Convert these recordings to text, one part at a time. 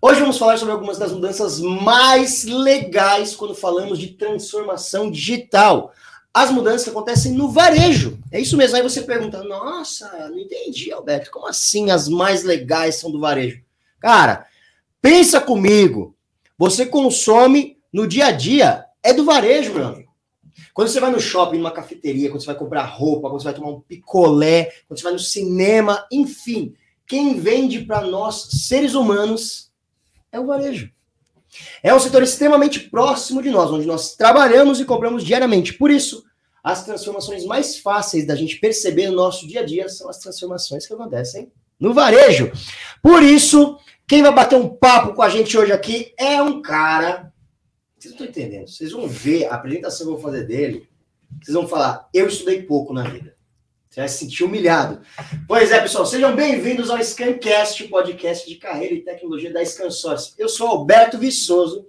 Hoje vamos falar sobre algumas das mudanças mais legais quando falamos de transformação digital. As mudanças acontecem no varejo. É isso mesmo. Aí você pergunta: nossa, não entendi, Alberto. Como assim as mais legais são do varejo? Cara, pensa comigo. Você consome no dia a dia, é do varejo, meu amigo. Quando você vai no shopping, numa cafeteria, quando você vai comprar roupa, quando você vai tomar um picolé, quando você vai no cinema, enfim, quem vende para nós, seres humanos, é o varejo. É um setor extremamente próximo de nós, onde nós trabalhamos e compramos diariamente. Por isso, as transformações mais fáceis da gente perceber no nosso dia a dia são as transformações que acontecem no varejo. Por isso, quem vai bater um papo com a gente hoje aqui é um cara. Vocês não estão entendendo. Vocês vão ver a apresentação que eu vou fazer dele. Vocês vão falar, eu estudei pouco na vida. Você vai se sentir humilhado. Pois é, pessoal, sejam bem-vindos ao Scancast, podcast de carreira e tecnologia da Scansource. Eu sou Alberto Viçoso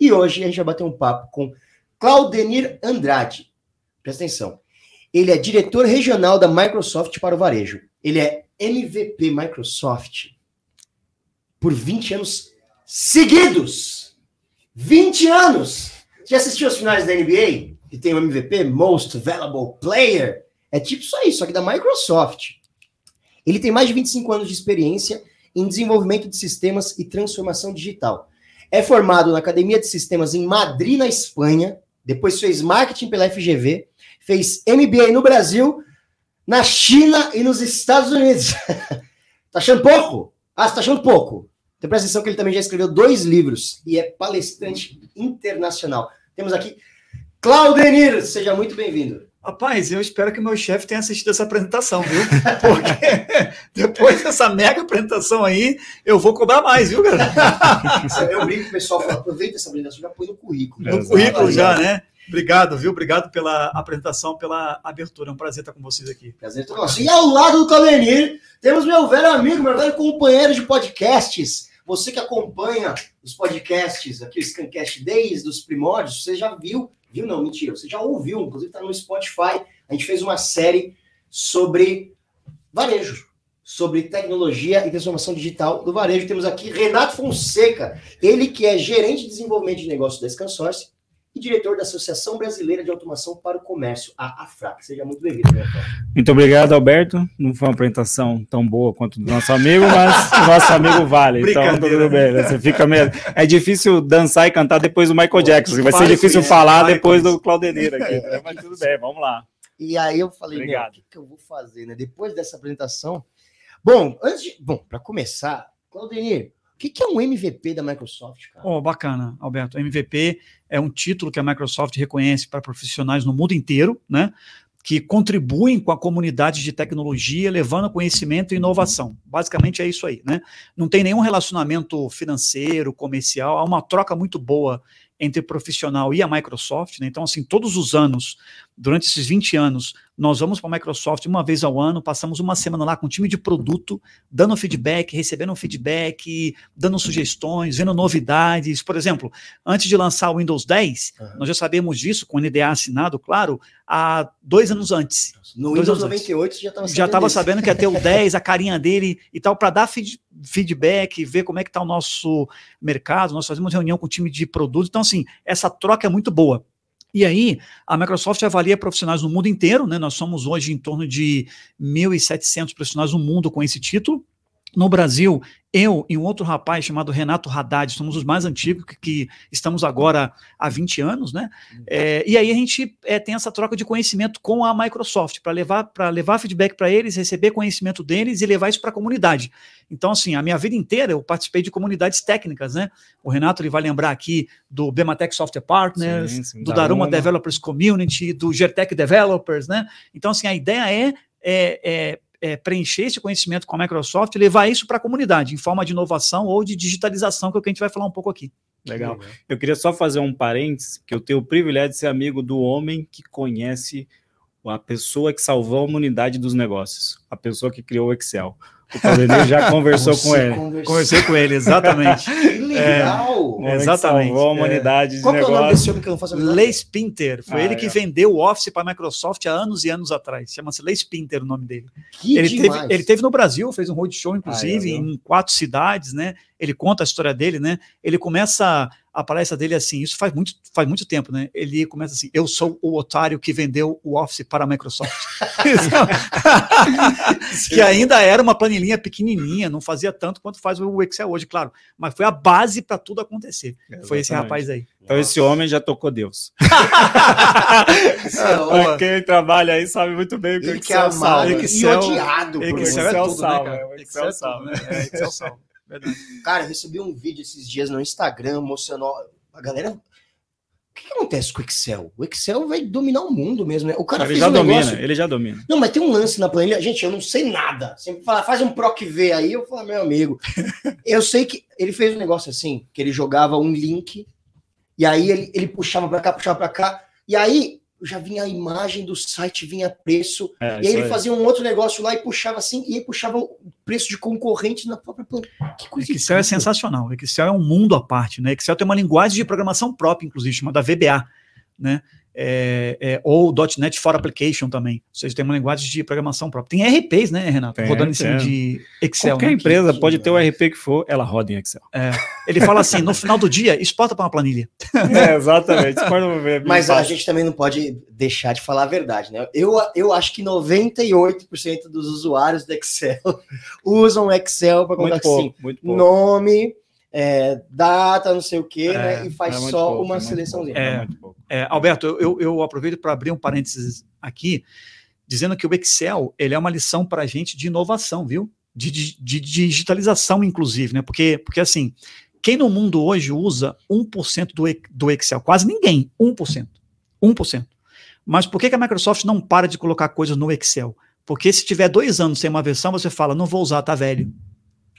e hoje a gente vai bater um papo com Claudenir Andrade. Presta atenção. Ele é diretor regional da Microsoft para o varejo. Ele é MVP Microsoft por 20 anos seguidos. 20 anos! Já assistiu as finais da NBA? Que tem o MVP, Most Valuable Player? É tipo isso aí, só que da Microsoft. Ele tem mais de 25 anos de experiência em desenvolvimento de sistemas e transformação digital. É formado na Academia de Sistemas em Madrid, na Espanha. Depois fez marketing pela FGV. Fez MBA no Brasil, na China e nos Estados Unidos. tá achando pouco? Ah, você tá achando pouco. Então presta atenção que ele também já escreveu dois livros e é palestrante internacional. Temos aqui Claudenir, seja muito bem-vindo. Rapaz, eu espero que meu chefe tenha assistido essa apresentação, viu? Porque depois dessa mega apresentação aí, eu vou cobrar mais, viu, galera? Eu brinco com o pessoal, fala, aproveita essa apresentação, já põe no currículo. No Exato. currículo já, né? Obrigado, viu? Obrigado pela apresentação, pela abertura. É um prazer estar com vocês aqui. Prazer todo nosso. E ao lado do Claudenir, temos meu velho amigo, meu velho companheiro de podcasts. Você que acompanha os podcasts aqui, o Scancast desde os primórdios, você já viu Viu? Não, mentira. Você já ouviu, inclusive está no Spotify. A gente fez uma série sobre varejo, sobre tecnologia e transformação digital do varejo. Temos aqui Renato Fonseca, ele que é gerente de desenvolvimento de negócio da Scansource e diretor da Associação Brasileira de Automação para o Comércio, a AFRAC. Seja muito bem-vindo, Muito obrigado, Alberto. Não foi uma apresentação tão boa quanto do nosso amigo, mas o nosso amigo vale. Então, tudo bem. Né? Você fica mesmo. É difícil dançar e cantar depois do Michael Jackson. Vai ser difícil falar depois do Claudenir aqui. Né? Mas tudo bem, vamos lá. E aí eu falei, o que, que eu vou fazer, né? Depois dessa apresentação. Bom, antes de. Bom, para começar, Claudenir, o que, que é um MVP da Microsoft, cara? Oh, bacana, Alberto. MVP é um título que a Microsoft reconhece para profissionais no mundo inteiro, né? Que contribuem com a comunidade de tecnologia, levando conhecimento e inovação. Basicamente é isso aí, né? Não tem nenhum relacionamento financeiro, comercial, há uma troca muito boa entre profissional e a Microsoft, né? Então, assim, todos os anos, durante esses 20 anos, nós vamos para a Microsoft uma vez ao ano, passamos uma semana lá com um time de produto, dando feedback, recebendo feedback, dando sugestões, vendo novidades. Por exemplo, antes de lançar o Windows 10, uhum. nós já sabemos disso, com o NDA assinado, claro, há dois anos antes. No Windows 98 você já estava sabendo. Já estava sabendo que ia ter o 10, a carinha dele e tal, para dar feed, feedback, ver como é que está o nosso mercado. Nós fazemos reunião com o time de produto. Então, assim, essa troca é muito boa. E aí, a Microsoft avalia profissionais no mundo inteiro, né? Nós somos hoje em torno de 1.700 profissionais no mundo com esse título. No Brasil, eu e um outro rapaz chamado Renato Haddad, somos os mais antigos, que, que estamos agora há 20 anos, né? É, e aí a gente é, tem essa troca de conhecimento com a Microsoft, para levar, levar feedback para eles, receber conhecimento deles e levar isso para a comunidade. Então, assim, a minha vida inteira eu participei de comunidades técnicas, né? O Renato ele vai lembrar aqui do Bematec Software Partners, sim, sim, do Daruma Developers Community, do Gertec Developers, né? Então, assim, a ideia é, é, é é, preencher esse conhecimento com a Microsoft e levar isso para a comunidade, em forma de inovação ou de digitalização, que é o que a gente vai falar um pouco aqui. Legal. Eu queria só fazer um parênteses, que eu tenho o privilégio de ser amigo do homem que conhece a pessoa que salvou a humanidade dos negócios, a pessoa que criou o Excel. O já conversou Você com ele. Conversou. Conversei com ele, exatamente. que legal! É, exatamente. Salvou a humanidade é. Qual que é o nome desse homem que eu não faço a Leigh Spinter. Foi ah, ele que é. vendeu o Office para a Microsoft há anos e anos atrás. Chama-se Leigh Spinter o nome dele. Que ele, demais. teve, ele teve no Brasil, fez um roadshow, inclusive, ah, em quatro cidades, né? Ele conta a história dele, né? Ele começa a palestra dele assim, isso faz muito, faz muito tempo, né? Ele começa assim: eu sou o otário que vendeu o Office para a Microsoft. que ainda era uma planilhinha pequenininha, não fazia tanto quanto faz o Excel hoje, claro. Mas foi a base para tudo acontecer. Exatamente. Foi esse rapaz aí. Então Nossa. esse homem já tocou Deus. é, Quem trabalha aí sabe muito bem o que Excel que é amado Excel, e odiado. Excel, Excel, é tudo, salva, né, o Excel salva. É, Excel salva. Cara, eu recebi um vídeo esses dias no Instagram mostrando a galera. O que, que, acontece com o Excel? O Excel vai dominar o mundo mesmo, né? O cara ele já um domina, negócio... ele já domina. Não, mas tem um lance na planilha. Gente, eu não sei nada. Sempre fala, faz um PROC V aí, eu falo, meu amigo. eu sei que ele fez um negócio assim, que ele jogava um link, e aí ele, ele puxava para cá, puxava para cá, e aí já vinha a imagem do site, vinha preço, É, e aí ele aí. fazia um outro negócio lá e puxava assim, e aí puxava o preço de concorrente na própria planilha. Que coisa Excel é incrível. sensacional. Excel é um mundo à parte, né? Excel tem uma linguagem de programação própria, inclusive, chamada VBA, né? É, é, ou .NET for Application também. Ou seja, tem uma linguagem de programação própria. Tem RPs, né, Renato? Tem, Rodando em cima de Excel. Qualquer né? empresa que pode ter o demais. RP que for, ela roda em Excel. Ele fala assim, no final do dia, exporta para uma planilha. É, exatamente. Mas a gente também não pode deixar de falar a verdade, né? Eu, eu acho que 98% dos usuários do Excel usam Excel para pouco, assim, muito pouco. nome, é, data, não sei o quê, É, né? E faz É só pouco, uma é seleçãozinha. É. muito pouco. É, Alberto, eu, eu, aproveito para abrir um parênteses aqui, dizendo que o Excel ele é uma lição para a gente de inovação, viu? De, de, de digitalização, inclusive, né? Porque, porque assim, quem no mundo hoje usa 1% do, do Excel? Quase ninguém, 1%. 1%. Mas por que, que a Microsoft não para de colocar coisas no Excel? Porque se tiver dois anos sem uma versão, você fala, não vou usar, tá velho.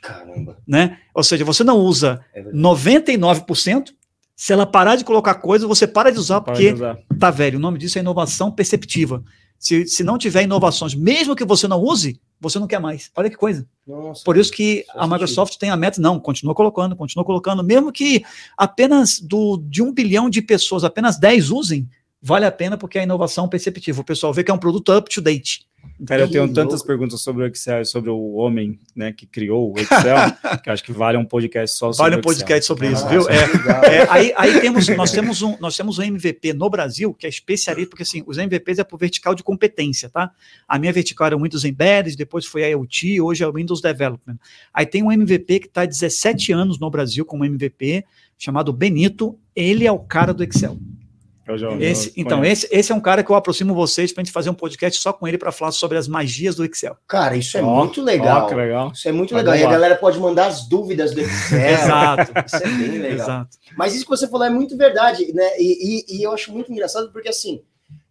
Caramba. Né? Ou seja, você não usa É verdade. 99%, se ela parar de colocar coisa, você para de usar, porque usar. tá velho. O nome disso é inovação perceptiva. Se, se não tiver inovações, mesmo que você não use, você não quer mais. Olha que coisa. Nossa. Por isso que a sentido. Microsoft tem a meta, não, continua colocando, continua colocando, mesmo que apenas do, de um bilhão de pessoas, apenas 10 usem, vale a pena porque é a inovação perceptiva. O pessoal vê que é um produto up to date. Cara, eu tenho tantas perguntas sobre o Excel e sobre o homem né, que criou o Excel, que acho que vale um podcast só sobre Vale um podcast sobre isso, Nossa, viu? É, legal. É, aí aí temos, nós, temos um, nós temos um MVP no Brasil que é especialista, porque assim, os MVPs é por vertical de competência, tá? A minha vertical era o Windows Embedded, depois foi a IoT, hoje é o Windows Development. Aí tem um MVP que está há 17 anos no Brasil como MVP, chamado Benito, ele é o cara do Excel. Eu já- eu Esse, então, esse, esse é um cara que eu aproximo vocês para a gente fazer um podcast só com ele para falar sobre as magias do Excel. Cara, isso é Ó, muito legal. Ó, legal. Isso é muito Vai legal. E a galera pode mandar as dúvidas do Excel. Exato. Isso é bem legal. Exato. Mas isso que você falou é muito verdade, né? E, e- e eu acho muito engraçado porque, assim,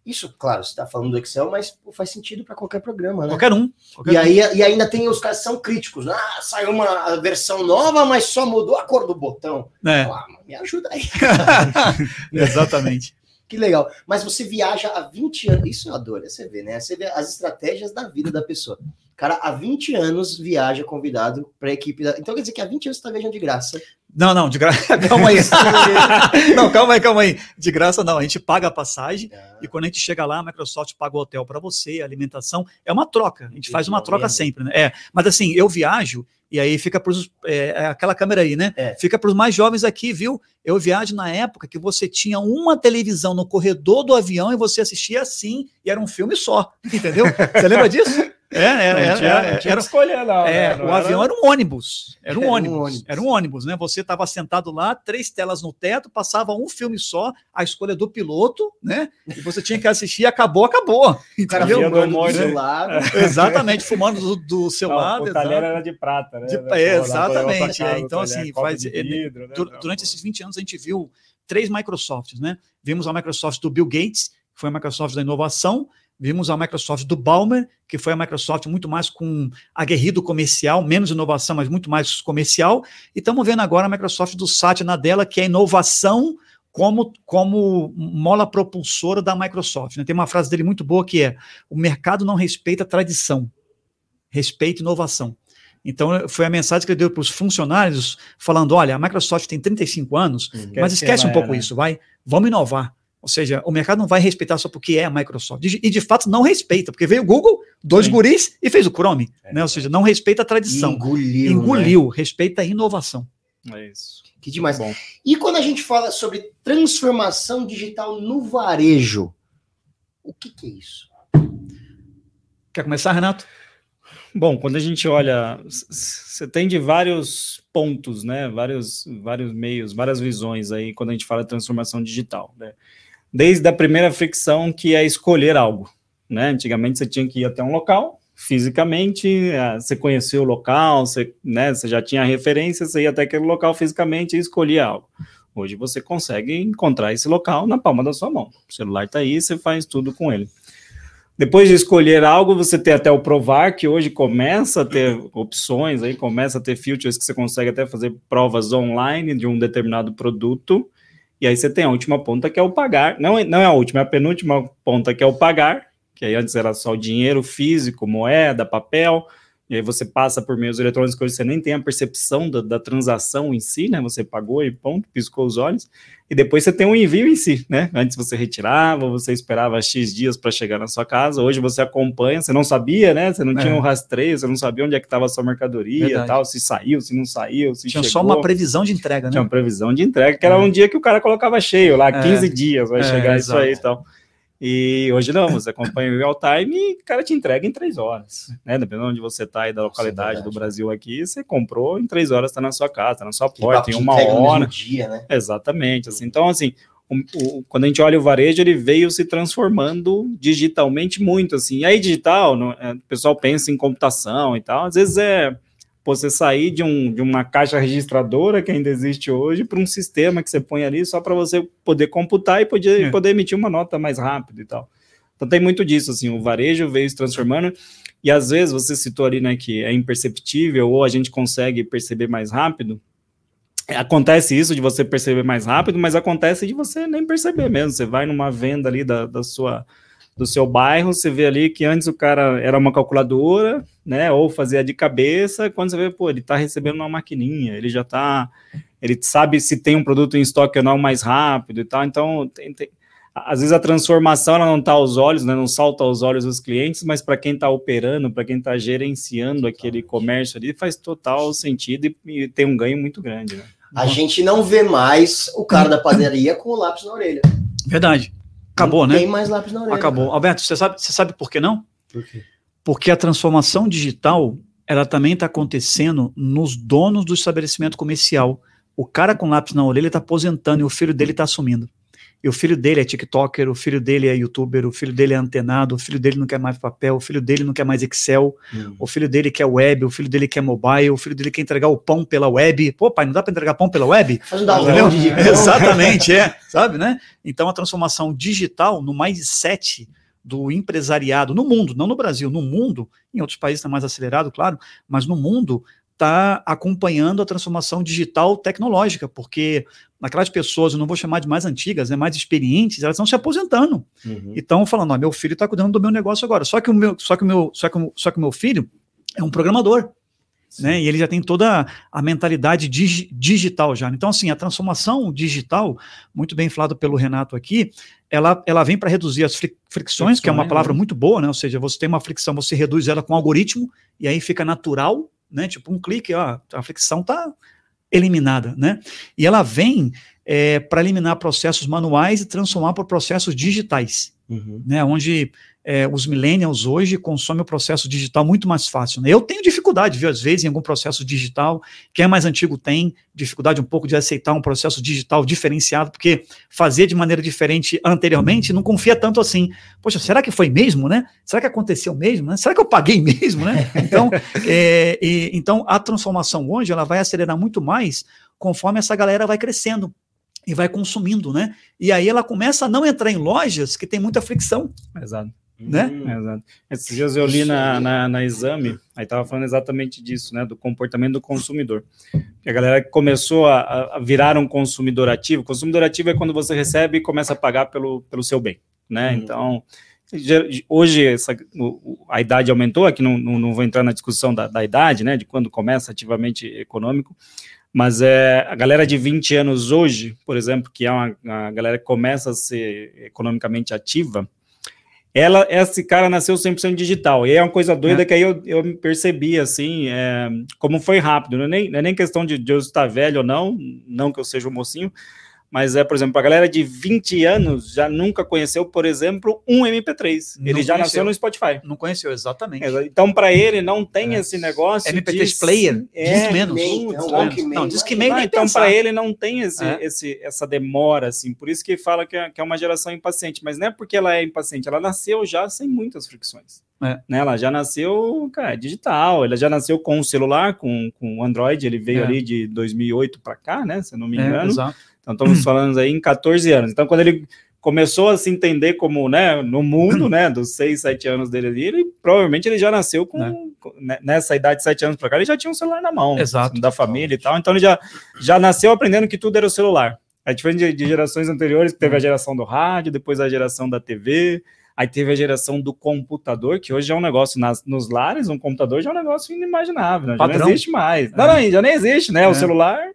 isso, claro, você está falando do Excel, mas pô, faz sentido para qualquer programa, né? Qualquer um. qualquer E, um. aí, e ainda tem os caras que são críticos. Ah, saiu uma versão nova, mas só mudou a cor do botão. É, Ah, me ajuda aí. exatamente. Que legal. Mas você viaja há 20 anos. Isso eu adoro, você vê, né? Você vê as estratégias da vida da pessoa. Cara, há 20 anos viaja convidado para a equipe da. Então quer dizer que há 20 anos você está viajando de graça. Não, não, de graça. Calma aí. não, calma aí, calma aí. De graça não, a gente paga a passagem e quando a gente chega lá, a Microsoft paga o hotel para você, a alimentação. É uma troca, a gente faz uma troca sempre, né? É, mas assim, eu viajo e aí fica para os. É, é aquela câmera aí, né? É. Fica para os mais jovens aqui, viu? Eu viajo na época que você tinha uma televisão no corredor do avião e você assistia assim e era um filme só, entendeu? Você lembra disso? É, era, Não era, tinha- era, não tinha era- que escolher, não. é, né? Não o avião era um ônibus. Era um Era um ônibus. ônibus. Era um ônibus, né? Você estava sentado lá, três telas no teto, passava um filme só, a escolha do piloto, né? E você tinha que assistir, acabou, acabou. O cara filmando do seu né? lado. Exatamente, fumando do, do seu Não, lado. o talher era de prata, né? De- é, exatamente, é, então, assim, faz- vidro, né? Du- Durante esses 20 anos, a gente viu três Microsofts, né? Vimos a Microsoft do Bill Gates, que foi a Microsoft da inovação, vimos a Microsoft do Balmer, que foi a Microsoft muito mais com aguerrido comercial, menos inovação, mas muito mais comercial, e estamos vendo agora a Microsoft do Satya Nadella, que é inovação como, como mola propulsora da Microsoft. né? Tem uma frase dele muito boa que é: o mercado não respeita a tradição, respeita inovação. Então, foi a mensagem que ele deu para os funcionários, falando: olha, a Microsoft tem 35 anos, uhum. mas esquece um pouco isso, vai, vamos inovar. Ou seja, o mercado não vai respeitar só porque é a Microsoft. E de fato não respeita, porque veio o Google, dois Sim. guris e fez o Chrome. É. Né? Ou seja, não respeita a tradição. Engoliu. Engoliu, né? respeita a inovação. É isso. Que demais. Bom. E quando a gente fala sobre transformação digital no varejo, o que, que é isso? Quer começar, Renato? Bom, quando a gente olha, você tem de vários pontos, né? Vários, vários meios, várias visões aí quando a gente fala de transformação digital. Né? Desde a primeira fricção, que é escolher algo. Né? Antigamente você tinha que ir até um local, fisicamente, é, você conhecia o local, você, né, você já tinha referência, você ia até aquele local fisicamente e escolhia algo. Hoje você consegue encontrar esse local na palma da sua mão. O celular está aí, você faz tudo com ele. Depois de escolher algo, você tem até o provar, que hoje começa a ter opções, aí começa a ter features que você consegue até fazer provas online de um determinado produto. E aí você tem a última ponta que é o pagar. Não, é, não é a última, é a penúltima ponta que é o pagar, que aí antes era só o dinheiro físico, moeda, papel e aí você passa por meios eletrônicos que você nem tem a percepção da, da, transação em si, né? Você pagou e ponto, piscou os olhos, e depois você tem o um envio em si, né? Antes você retirava, você esperava X dias para chegar na sua casa, hoje você acompanha, você não sabia, né? Você não é. tinha um rastreio, você não sabia onde é que estava a sua mercadoria, Verdade. tal, se saiu, se não saiu, se Tinha chegou. só uma previsão de entrega, né? Tinha uma previsão de entrega, que era é. um dia que o cara colocava cheio, lá, 15 é. dias vai é, chegar isso aí e tal. E hoje não, você acompanha o real time e o cara te entrega em três horas. Né? Dependendo de onde você está e da localidade do Brasil aqui, você comprou em três horas, está na sua casa, tá na sua porta, em uma hora. Dia, né? Exatamente. Assim. Então, assim, o, o, quando a gente olha o varejo, ele veio se transformando digitalmente muito. Assim. E aí, digital, no, é, o pessoal pensa em computação e tal, às vezes é você sair de, um, de uma caixa registradora que ainda existe hoje para um sistema que você põe ali só para você poder computar e poder, é. poder emitir uma nota mais rápido e tal. Então tem muito disso, assim, o varejo veio se transformando e às vezes você citou ali, né, que é imperceptível ou a gente consegue perceber mais rápido. Acontece isso de você perceber mais rápido, mas acontece de você nem perceber mesmo. Você vai numa venda ali da, da sua do seu bairro, você vê ali que antes o cara era uma calculadora, né, ou fazia de cabeça, quando você vê, pô, ele está recebendo uma maquininha, ele já está, ele sabe se tem um produto em estoque ou não mais rápido e tal, então tem, tem, às vezes a transformação ela não está aos olhos, né, não salta aos olhos dos clientes, mas para quem está operando, para quem está gerenciando aquele comércio ali, faz total sentido e, e tem um ganho muito grande, né? A gente não vê mais o cara da padaria com o lápis na orelha. Verdade. Acabou, não né? Tem mais lápis na orelha. Acabou. Cara. Alberto, você sabe, você sabe por que não? Por quê? Porque a transformação digital, ela também está acontecendo nos donos do estabelecimento comercial. O cara com lápis na orelha está aposentando e o filho dele está assumindo. E o filho dele é TikToker, o filho dele é YouTuber, o filho dele é antenado, o filho dele não quer mais papel, o filho dele não quer mais Excel, hum. o filho dele quer web, o filho dele quer mobile, o filho dele quer entregar o pão pela web. Pô, pai, não dá para entregar pão pela web? Faz um download de Exatamente, é. Sabe, né? Então a transformação digital no mindset do empresariado no mundo, não no Brasil, no mundo, em outros países está mais acelerado, claro, mas no mundo está acompanhando a transformação digital tecnológica, porque aquelas pessoas, eu não vou chamar de mais antigas, né, mais experientes, elas estão se aposentando. Uhum. E estão falando, ó, meu filho está cuidando do meu negócio agora. Só que o meu, só que o meu, só que, só que o meu filho é um programador. Né? E ele já tem toda a mentalidade dig, digital já. Então, assim, a transformação digital, muito bem falado pelo Renato aqui, ela, ela vem para reduzir as fricções, que é uma palavra né? muito boa, né? Ou seja, você tem uma fricção, você reduz ela com algoritmo, e aí fica natural né? Tipo um clique, ó, a fricção está eliminada, né? E ela vem é, para eliminar processos manuais e transformar por processos digitais, uhum. né? Onde é, os millennials hoje consomem o processo digital muito mais fácil. Né? Eu tenho dificuldade, viu, às vezes, em algum processo digital. Quem é mais antigo tem dificuldade um pouco de aceitar um processo digital diferenciado, porque fazia de maneira diferente anteriormente não confia tanto assim. Poxa, será que foi mesmo, né? Será que aconteceu mesmo? Né? Será que eu paguei mesmo, né? Então, é, e, então a transformação hoje ela vai acelerar muito mais conforme essa galera vai crescendo e vai consumindo, né? E aí ela começa a não entrar em lojas que tem muita fricção. Exato né? Hum. Exato. Esses dias eu li na, na, na exame, aí estava falando exatamente disso, né? Do comportamento do consumidor. A galera começou a, a, virar um consumidor ativo. Consumidor ativo é quando você recebe e começa a pagar pelo, pelo seu bem, né? Hum. Então, hoje essa, a idade aumentou, aqui não, não, não vou entrar na discussão da, da, idade, né, de quando começa ativamente econômico, mas é, a galera de 20 anos hoje, por exemplo, que é uma, uma galera que começa a ser economicamente ativa, ela, esse cara nasceu 100% digital, e é uma coisa doida é. que aí eu, eu percebi, assim, é, como foi rápido, não é nem, não é nem questão de, de eu estar velho ou não, não que eu seja um mocinho, mas é, por exemplo, a galera de 20 anos já nunca conheceu, por exemplo, um MP3. Não ele já conheceu. nasceu no Spotify. Não conheceu, exatamente. É, então, para ele, não tem é. esse negócio. MP3 de... player, é, diz menos. Meio, não, não, diz que meio. Ah, então, para ele, não tem esse, é. esse, essa demora, assim. Por isso que fala que é, que é uma geração impaciente. Mas não é porque ela é impaciente, ela nasceu já sem muitas fricções. É. Né, ela já nasceu, cara, digital, ela já nasceu com o celular, com o Android, ele veio é. ali de 2008 para cá, né, se eu não me engano. É, exato. Então, estamos falando aí em 14 anos. Então, quando ele começou a se entender como, né, no mundo, né, dos 6, 7 anos dele ali, ele provavelmente ele já nasceu com, é. Né, nessa idade de 7 anos para cá, ele já tinha um celular na mão, Exato. da família e tal, então ele já, já nasceu aprendendo que tudo era o celular. É diferente de, de gerações anteriores, que teve a geração do rádio, depois a geração da TV, aí teve a geração do computador, que hoje é um negócio nas, nos lares, um computador já é um negócio inimaginável, né? já não existe mais. É. Não, não, já nem existe, né? É. O celular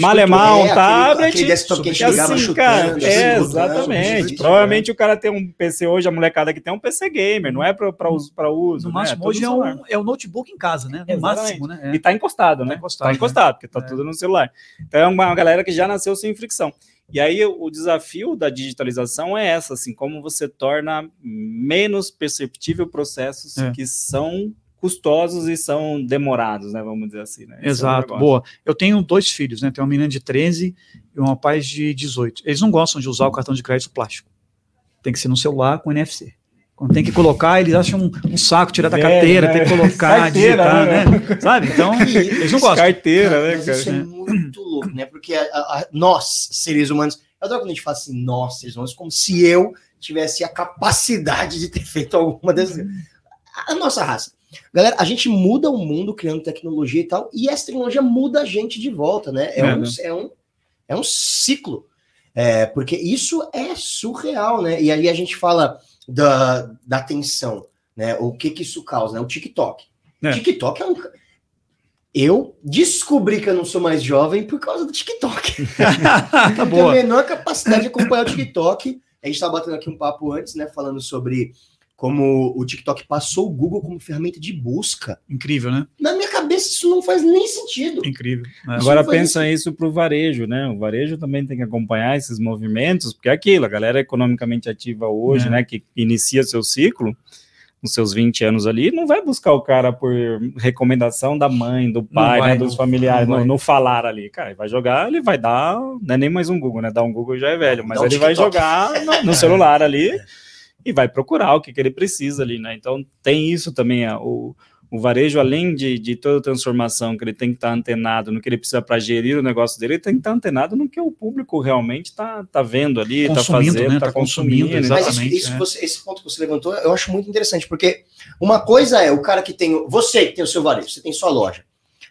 Malemar um tablet. Aquele desktop que ligava assim, cara, assim, é, exatamente. Provavelmente o cara tem um PC hoje, a molecada que tem um PC gamer, não é para uso. Pra uso no né? máximo, hoje é um, é um notebook em casa, né? No máximo, né? É. E tá encostado, né? Tá encostado, tá encostado porque tá é. tudo no celular. Então é uma galera que já nasceu sem fricção. E aí o desafio da digitalização é essa, assim, como você torna menos perceptível processos é. que são custosos e são demorados, né? Vamos dizer assim, né? É Exato, é boa. Eu tenho dois filhos, né? Tenho uma menina de 13 e um rapaz de 18. Eles não gostam de usar o cartão de crédito plástico. Tem que ser no celular com NFC. Quando tem que colocar, eles acham um, um saco tirar da carteira, é, né? tem que colocar, carteira, digitar, né? né? Sabe? Então, eles não gostam. Carteira, né, cara? Isso é muito louco, né? Porque a, a, nós, seres humanos, eu adoro quando a gente fala assim, nós, seres humanos, como se eu tivesse a capacidade de ter feito alguma dessas. A nossa raça Galera, a gente muda o mundo criando tecnologia e tal, e essa tecnologia muda a gente de volta, né? É, é um, né? é, um, é um ciclo. É, porque isso é surreal, né? E aí a gente fala da, da atenção, né? O que que isso causa, né? O TikTok. É. TikTok é um. Eu descobri que eu não sou mais jovem por causa do TikTok. tá boa. a menor capacidade de acompanhar o TikTok. A gente estava batendo aqui um papo antes, né? Falando sobre como o TikTok passou o Google como ferramenta de busca. Incrível, né? Na minha cabeça isso não faz nem sentido. Incrível. Né? Agora pensa isso para o varejo, né? O varejo também tem que acompanhar esses movimentos, porque é aquilo, a galera economicamente ativa hoje, é. né, que inicia seu ciclo, nos seus 20 anos ali, não vai buscar o cara por recomendação da mãe, do pai, vai, né, dos familiares, no, no, falar ali. Cara, vai jogar, ele vai dar, não é nem mais um Google, né? Dar um Google já é velho, mas ele vai jogar no, no celular ali e vai procurar o que, que ele precisa ali, né? Então tem isso também, o, o varejo, além de, de toda a transformação que ele tem que estar antenado no que ele precisa para gerir o negócio dele, ele tem que estar antenado no que o público realmente está tá vendo ali, está fazendo, está né? Tá consumindo. consumindo exatamente. Mas isso, isso é. você, esse ponto que você levantou, eu acho muito interessante, porque uma coisa é o cara que tem, você que tem o seu varejo, você tem sua loja,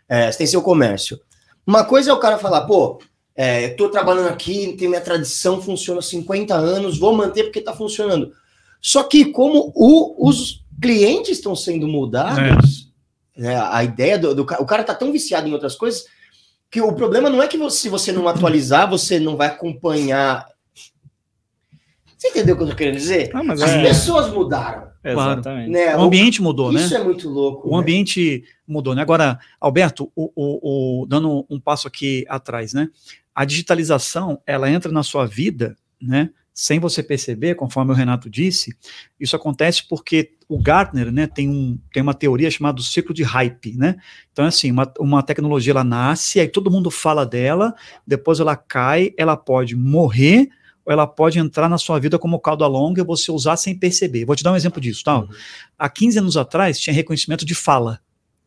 é, você tem seu comércio. Uma coisa é o cara falar, pô, é, estou trabalhando aqui, tem minha tradição, funciona há 50 anos, vou manter porque está funcionando. Só que como o, os clientes estão sendo mudados, é. né, a ideia do, do, o cara está tão viciado em outras coisas que o problema não é que você, se você não atualizar, você não vai acompanhar. Você entendeu o que eu estou querendo dizer? Ah, As é... pessoas mudaram. Exatamente. Né? O ambiente mudou, Isso né? Isso é muito louco. O né? ambiente mudou, né? Agora, Alberto, o, o, o, dando um passo aqui atrás, né? A digitalização, ela entra na sua vida, né? Sem você perceber, conforme o Renato disse, isso acontece porque o Gartner né, tem, um, tem uma teoria chamada ciclo de hype. Né? Então, assim, uma, uma tecnologia ela nasce, aí todo mundo fala dela, depois ela cai, ela pode morrer, ou ela pode entrar na sua vida como cauda longa e você usar sem perceber. Vou te dar um exemplo disso. Tá? Uhum. Há 15 anos atrás, tinha reconhecimento de fala.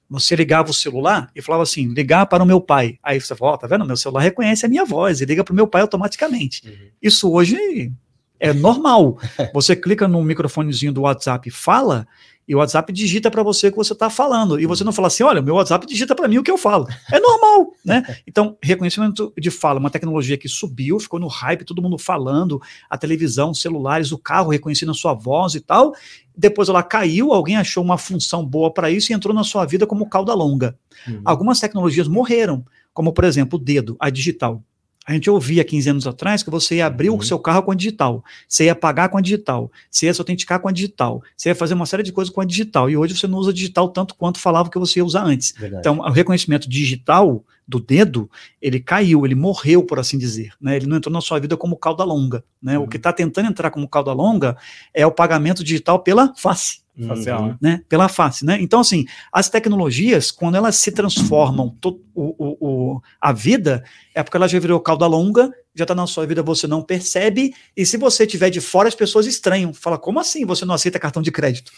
Você ligava o celular e falava assim: ligar para o meu pai. Aí você fala: oh, tá vendo? Meu celular reconhece a minha voz e liga para o meu pai automaticamente. Uhum. Isso hoje é normal. Você clica no microfonezinho do WhatsApp e fala, E o WhatsApp digita para você o que você está falando. E você não fala assim: olha, meu WhatsApp digita para mim o que eu falo. É normal, né? Então, reconhecimento de fala, uma tecnologia que subiu, ficou no hype, todo mundo falando, a televisão, celulares, o carro reconhecendo a sua voz e tal. Depois ela caiu, alguém achou uma função boa para isso e entrou na sua vida como cauda longa. Uhum. Algumas tecnologias morreram, como por exemplo o dedo, a digital. A gente ouvia 15 anos atrás que você ia abrir uhum. o seu carro com a digital, você ia pagar com a digital, você ia se autenticar com a digital, você ia fazer uma série de coisas com a digital. E hoje você não usa digital tanto quanto falava que você ia usar antes. Verdade. Então, o reconhecimento digital do dedo, ele caiu, ele morreu, por assim dizer. Né? Ele não entrou na sua vida como cauda longa. Né? Uhum. O que está tentando entrar como cauda longa é o pagamento digital pela face facial, uhum. né? Pela face, né? Então, assim, as tecnologias, quando elas se transformam o, o, o, a vida, é porque ela já virou cauda longa, já está na sua vida, você não percebe, e se você estiver de fora, as pessoas estranham. Fala, como assim você não aceita cartão de crédito?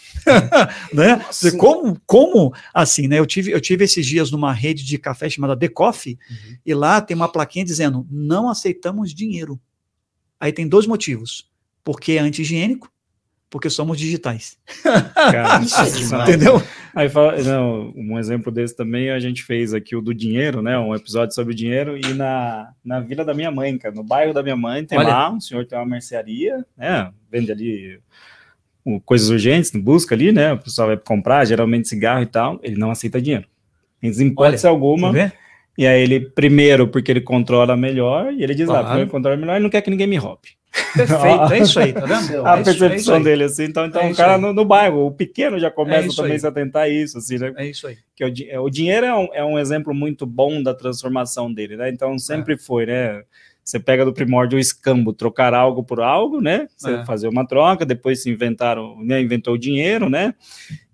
né? Assim? Como, como assim, né? Eu tive, eu tive esses dias numa rede de café chamada The Coffee, uhum. e lá tem uma plaquinha dizendo, não aceitamos dinheiro. Aí tem dois motivos. Porque é anti-higiênico porque somos digitais. Cara, é Entendeu? Aí fala, não, um exemplo desse também a gente fez aqui o do dinheiro, né? Um episódio sobre o dinheiro e na, na vila da minha mãe, cara, no bairro da minha mãe tem Olha. lá um senhor tem uma mercearia, né? Vende ali coisas urgentes, busca ali, né? O pessoal vai comprar, geralmente cigarro e tal. Ele não aceita dinheiro. Em hipótese alguma. E aí ele, primeiro, porque ele controla melhor, e ele diz, claro. ah, porque ele controla melhor, ele não quer que ninguém me roube. Perfeito, é isso aí, tá vendo? A é percepção é dele, assim, então, então é o cara no, no, bairro, o pequeno já começa é também aí. a tentar isso, assim, né? É isso aí. Que o, é, o dinheiro é um, é um exemplo muito bom da transformação dele, né? Então sempre foi, né? Você pega do primórdio o escambo, trocar algo por algo, né? Você é. fazer uma troca, depois se inventaram, né? Inventou o dinheiro, né?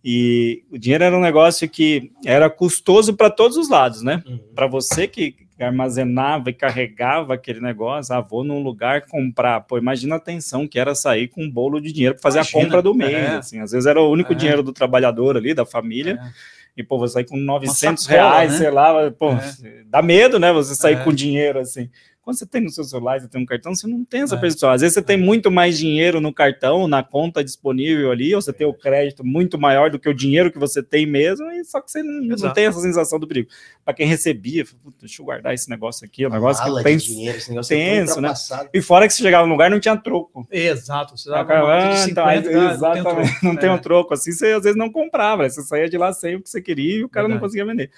E o dinheiro era um negócio que era custoso para todos os lados, né? Uhum. Para você que armazenava e carregava aquele negócio, ah, vou num lugar comprar. Pô, imagina a tensão que era sair com um bolo de dinheiro para fazer imagina, a compra do mês. É. Assim, às vezes era o único é. dinheiro do trabalhador ali, da família. É. E, pô, você sair com 900 sacola, reais, né? sei lá, pô, é. dá medo, né? Você sair é. com dinheiro assim. Quando você tem no seu celular, você tem um cartão, você não tem essa é. percepção. Às vezes você tem muito mais dinheiro no cartão, na conta disponível ali, ou você tem o crédito muito maior do que o dinheiro que você tem mesmo, e só que você não, não tem essa sensação do perigo. Para quem recebia, deixa eu guardar esse negócio aqui, o negócio que tem dinheiro, esse negócio é tenso, né? E fora que você chegava no lugar não tinha troco. Exato. Você dava ah, 50, então, exatamente, não tem um troco. Assim você às vezes não comprava, você saía de lá sem o que você queria e o cara Verdade. não conseguia vender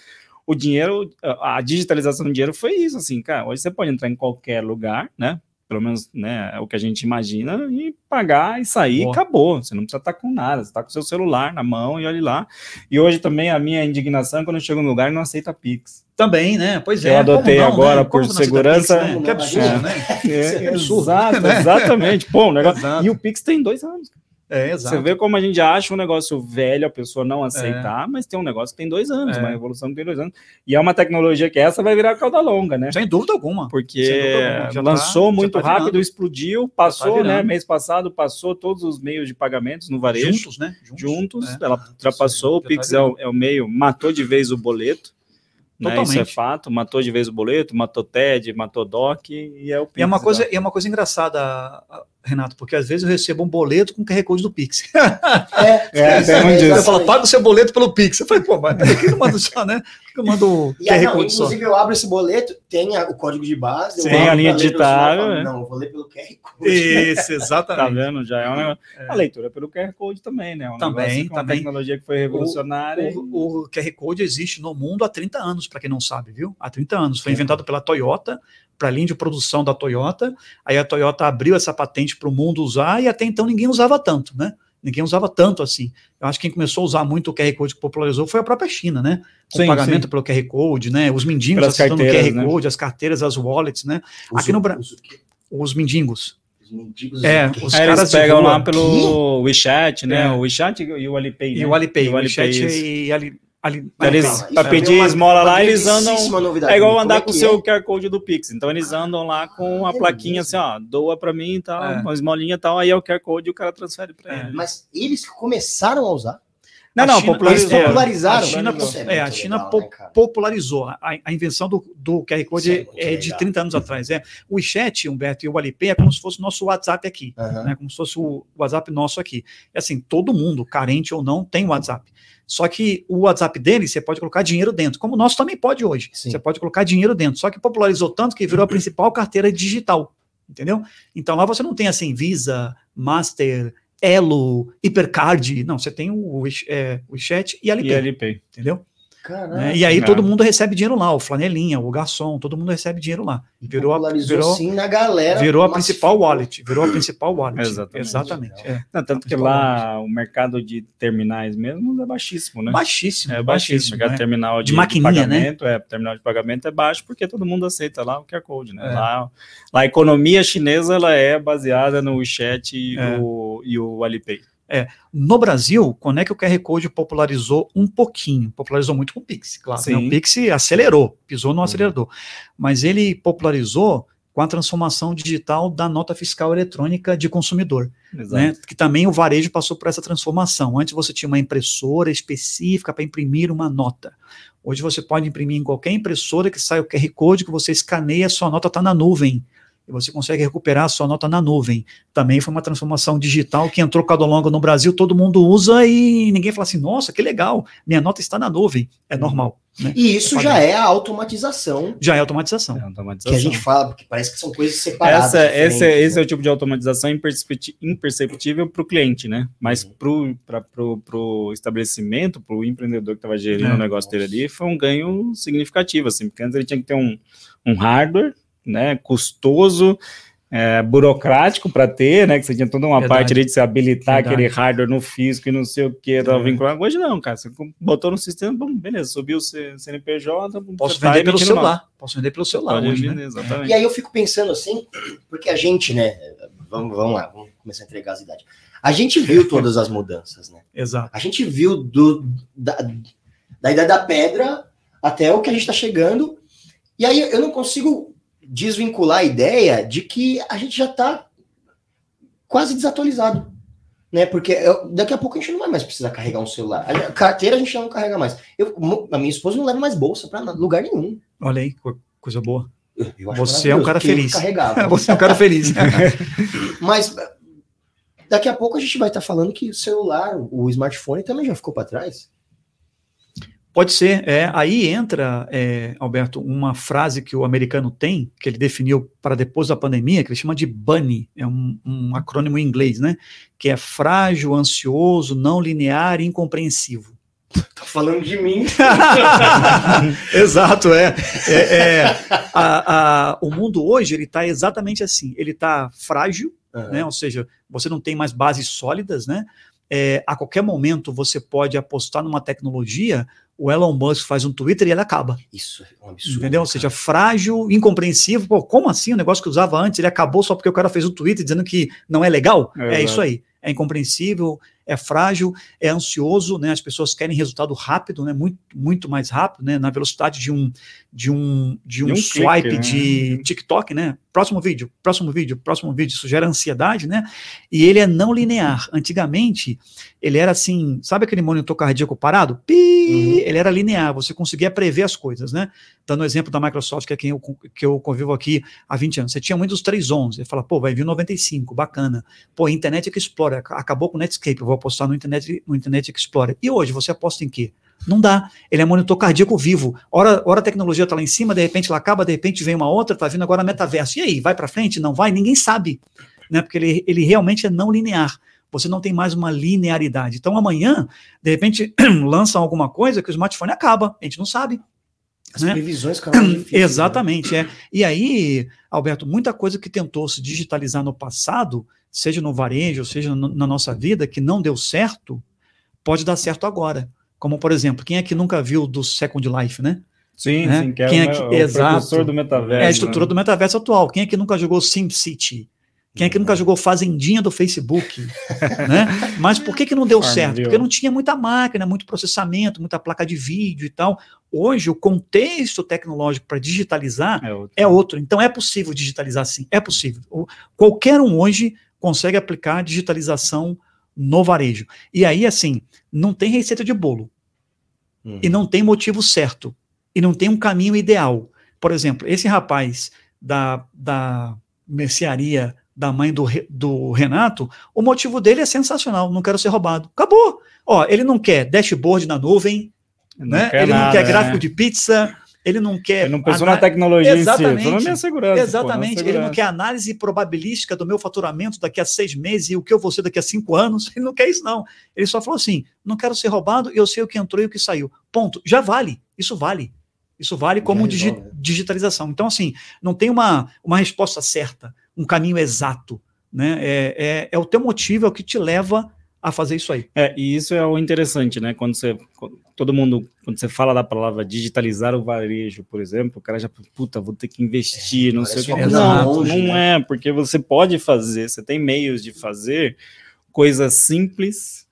o dinheiro, a digitalização do dinheiro foi isso, assim, cara, hoje você pode entrar em qualquer lugar, né, pelo menos, né, é o que a gente imagina, e pagar e sair, Boa. acabou, você não precisa estar com nada, você está com seu celular na mão e olhe lá, e hoje também a minha indignação, é quando eu chego no lugar, não aceita Pix. Também, né? Pois é. Eu adotei não, agora né? por segurança. Pix, né? Que absurdo, né? É, é absurdo, exato, né? exatamente. Pô, negócio... E o Pix tem dois anos. É, exato. Você vê como a gente acha um negócio velho, a pessoa não aceitar, é. mas tem um negócio que tem dois anos, é. uma revolução que tem dois anos. E é uma tecnologia que essa vai virar cauda longa, né? Sem dúvida alguma. Porque dúvida alguma. Tá- lançou tá, muito tá rápido, explodiu, passou, tá né? Mês passado passou todos os meios de pagamentos no varejo. Juntos, né? Juntos, Juntos é. ela ultrapassou, o tá Pix é o, é meio, matou de vez o boleto. Né, isso é fato, matou de vez o boleto, matou TED, matou DOC e é o Pix. E é uma coisa, é uma coisa engraçada, Renato, porque às vezes eu recebo um boleto com QR Code do Pix. É, é, é, é eu falo, paga o seu boleto pelo Pix. Eu falei, pô, mas peraí, que não manda só, né? Que eu mando e, QR não, Code Inclusive, só. eu abro esse boleto, tem a, o código de base, tem a linha digital. É. Não, eu vou ler pelo QR Code. Isso, exatamente. tá vendo? Já é uma. É. A leitura pelo QR Code também, né? Um também, também. Uma tecnologia que foi revolucionária. O, o, o, QR Code existe no mundo há 30 anos, para quem não sabe, viu? Há 30 anos. Foi inventado pela Toyota para a linha de produção da Toyota. Aí a Toyota abriu essa patente para o mundo usar e até então ninguém usava tanto, né? Ninguém usava tanto assim. Eu acho que quem começou a usar muito o QR Code que popularizou foi a própria China, né? Com sim, pagamento sim. pelo QR Code, né? Os mendigos aceitando o QR né? Code, as carteiras, as wallets, né? Os, Aqui no Brasil, os mendigos. Os mendigos. É, os Aí caras pegam lá pelo WeChat, né? É. O WeChat e o Alipay. Né? E o Alipay. E o Alipay. WeChat e Alipay Ali, eles, para pedir esmola lá, eles andam. É igual andar com o seu QR Code do Pix. Então eles andam lá com a plaquinha assim, ó, doa para mim e tal, é. uma esmolinha e tal, aí é o QR Code e o cara transfere para é. ele. Mas eles começaram a usar. Não, A não, China- popularizou. é, popularizaram. A China, é é, a muito China legal, po- né, popularizou. A, a invenção do, do QR Code é é, de legal. 30 anos atrás. É. O WeChat, Humberto, e o Alipay é como se fosse o nosso WhatsApp aqui. Aham. né, como se fosse o WhatsApp nosso aqui. É assim, todo mundo, carente ou não, tem WhatsApp. Só que o WhatsApp dele, você pode colocar dinheiro dentro, como o nosso também pode hoje. Sim. Você pode colocar dinheiro dentro. Só que popularizou tanto que virou a principal carteira digital. Entendeu? Então lá você não tem assim Visa, Master, Elo, Hipercard. Não, você tem o, é, WeChat e Alipay. E Alipay. Entendeu? Caraca. Né? E aí cara. todo mundo recebe dinheiro lá, o flanelinha, o garçom, todo mundo recebe dinheiro lá. E virou a- virou- sim na galera. Virou a principal wallet, virou a principal wallet. Exatamente. Exatamente. é. Não, tanto que lá o mercado de terminais mesmo é baixíssimo, né? Baixíssimo, É baixíssimo. O mercado né? terminal de, De maquininha, né? pagamento, é, terminal de pagamento é baixo porque todo mundo aceita lá o QR Code, né? É. Lá, lá a economia chinesa ela é baseada no WeChat e, É. o, e o Alipay. No Brasil, quando é que o QR Code popularizou um pouquinho? Popularizou muito com o Pix, claro. né? O Pix acelerou, pisou no acelerador. Mas ele popularizou com a transformação digital da nota fiscal eletrônica de consumidor, né? Que também o varejo passou por essa transformação. Antes você tinha uma impressora específica para imprimir uma nota. Hoje você pode imprimir em qualquer impressora que sai o QR Code, que você escaneia, sua nota está na nuvem. E você consegue recuperar a sua nota na nuvem. Também foi uma transformação digital que entrou cada longo no Brasil, todo mundo usa e ninguém fala assim, nossa, que legal, minha nota está na nuvem. É normal. Né? E isso já é a automatização Já é automatização. É que automatização. a gente fala, porque parece que são coisas separadas. Essa, esse, diferentes, esse é né? o tipo de automatização imperceptível para o cliente, né? Mas Uhum. para o estabelecimento, para o empreendedor que estava gerindo É. o negócio dele ali, foi um ganho significativo, assim, porque antes ele tinha que ter um, um hardware, né, custoso, é, burocrático para ter, né, que você tinha toda uma Verdade. parte ali de se habilitar Verdade. aquele hardware no físico e não sei o que, tava É. vinculado. Hoje não, cara, você botou no sistema, bom, beleza, subiu o CNPJ, Posso tá vender pelo emitindo nota. celular. Posso vender pelo celular hoje, vender, né? exatamente. E aí eu fico pensando assim, porque a gente, né? Vamos, vamos lá, vamos começar a entregar as idades. A gente viu todas as mudanças, né? Exato. A gente viu do, da, da idade da pedra até o que a gente está chegando. E aí eu não consigo desvincular a ideia de que a gente já está quase desatualizado. Né? Porque eu- daqui a pouco a gente não vai mais precisar carregar um celular. A carteira a gente já não carrega mais. Eu, a minha esposa não leva mais bolsa para lugar nenhum. Olha aí, co- coisa boa. Acho Você é um cara feliz. Você é um cara feliz. Mas daqui a pouco a gente vai estar falando que o celular, o smartphone também já ficou para trás. Pode ser. É, aí entra, é, Alberto, uma frase que o americano tem, que ele definiu para depois da pandemia, que ele chama de BUNNY, é um, um acrônimo em inglês, né? Que é frágil, ansioso, não linear e incompreensivo. Tá falando de mim. Exato, é. É, é, a- a- o mundo hoje ele está exatamente assim. Ele está frágil, né? Ou seja, você não tem mais bases sólidas, né? É, a qualquer momento você pode apostar numa tecnologia, o Elon Musk faz um Twitter e ele acaba. Isso é um absurdo. Entendeu? Ou seja, frágil, incompreensível. Pô, como assim? O negócio que eu usava antes, ele acabou só porque o cara fez um tweet dizendo que não é legal? É, Exato. isso aí. É incompreensível, é frágil, é ansioso, né? As pessoas querem resultado rápido, né? Muito, muito mais rápido, né? Na velocidade de um de um de um, De um swipe clique, né? de TikTok, né? Próximo vídeo, próximo vídeo, próximo vídeo, isso gera ansiedade, né? E ele é não linear. Antigamente, ele era assim, sabe aquele monitor cardíaco parado? Pi, Uhum. ele era linear, você conseguia prever as coisas, né? Dando o exemplo da Microsoft, que é quem eu, que eu convivo aqui há 20 anos. Você tinha Windows 3.11, você fala, pô, vai vir o 95, bacana. Pô, Internet Explorer, acabou com o Netscape, vou apostar no Internet, no Internet Explorer. E hoje, você aposta em quê? Não dá. Ele é monitor cardíaco vivo. Ora, ora a tecnologia está lá em cima, de repente ela acaba, de repente vem uma outra, está vindo agora metaverso. E aí, vai para frente? Não vai? Ninguém sabe. Né? Porque ele, ele realmente é não linear. Você não tem mais uma linearidade. Então, amanhã, de repente, lançam alguma coisa que o smartphone acaba. A gente não sabe. As né? previsões, difíceis, né? Exatamente, é. E aí, Alberto, muita coisa que tentou se digitalizar no passado, seja no varejo, seja no- na nossa vida, que não deu certo, pode dar certo agora. Como, por exemplo, quem é que nunca viu do Second Life, né? Sim, né? sim, que é, Quem é que- o exato. do metaverso. É a estrutura né? do metaverso atual. Quem é que nunca jogou SimCity? Quem é que nunca jogou Fazendinha do Facebook? né? Mas por que, que não deu certo? Porque não tinha muita máquina, muito processamento, muita placa de vídeo e tal. Hoje, o contexto tecnológico para digitalizar É outro. é outro. Então é possível digitalizar sim, é possível. Qualquer um hoje consegue aplicar digitalização no varejo. E aí, assim, não tem receita de bolo. Uhum. E não tem motivo certo. E não tem um caminho ideal. Por exemplo, esse rapaz da, da mercearia da mãe do, do Renato, o motivo dele é sensacional. Não quero ser roubado. Acabou. Ó, ele não quer dashboard na nuvem, não né? ele nada, não quer gráfico né? de pizza, ele não quer. Ele não pensou na tecnologia exatamente, em si, na minha segurança. Exatamente. Pô, segurança. Ele não quer análise probabilística do meu faturamento daqui a seis meses e o que eu vou ser daqui a cinco anos. Ele não quer isso, não. Ele só falou assim: não quero ser roubado e eu sei o que entrou e o que saiu. Ponto. Já vale. Isso vale. Isso vale como digi digitalização. Então, assim, não tem uma, uma resposta certa, um caminho exato. Né? É, é, é o teu motivo, é o que te leva a fazer isso aí. É, e isso é o interessante, né? Quando você, todo mundo, quando você fala da palavra digitalizar o varejo, por exemplo, o cara já, puta, vou ter que investir, é, não sei o que. Não, longe, não né? é, porque você pode fazer, você tem meios de fazer coisas simples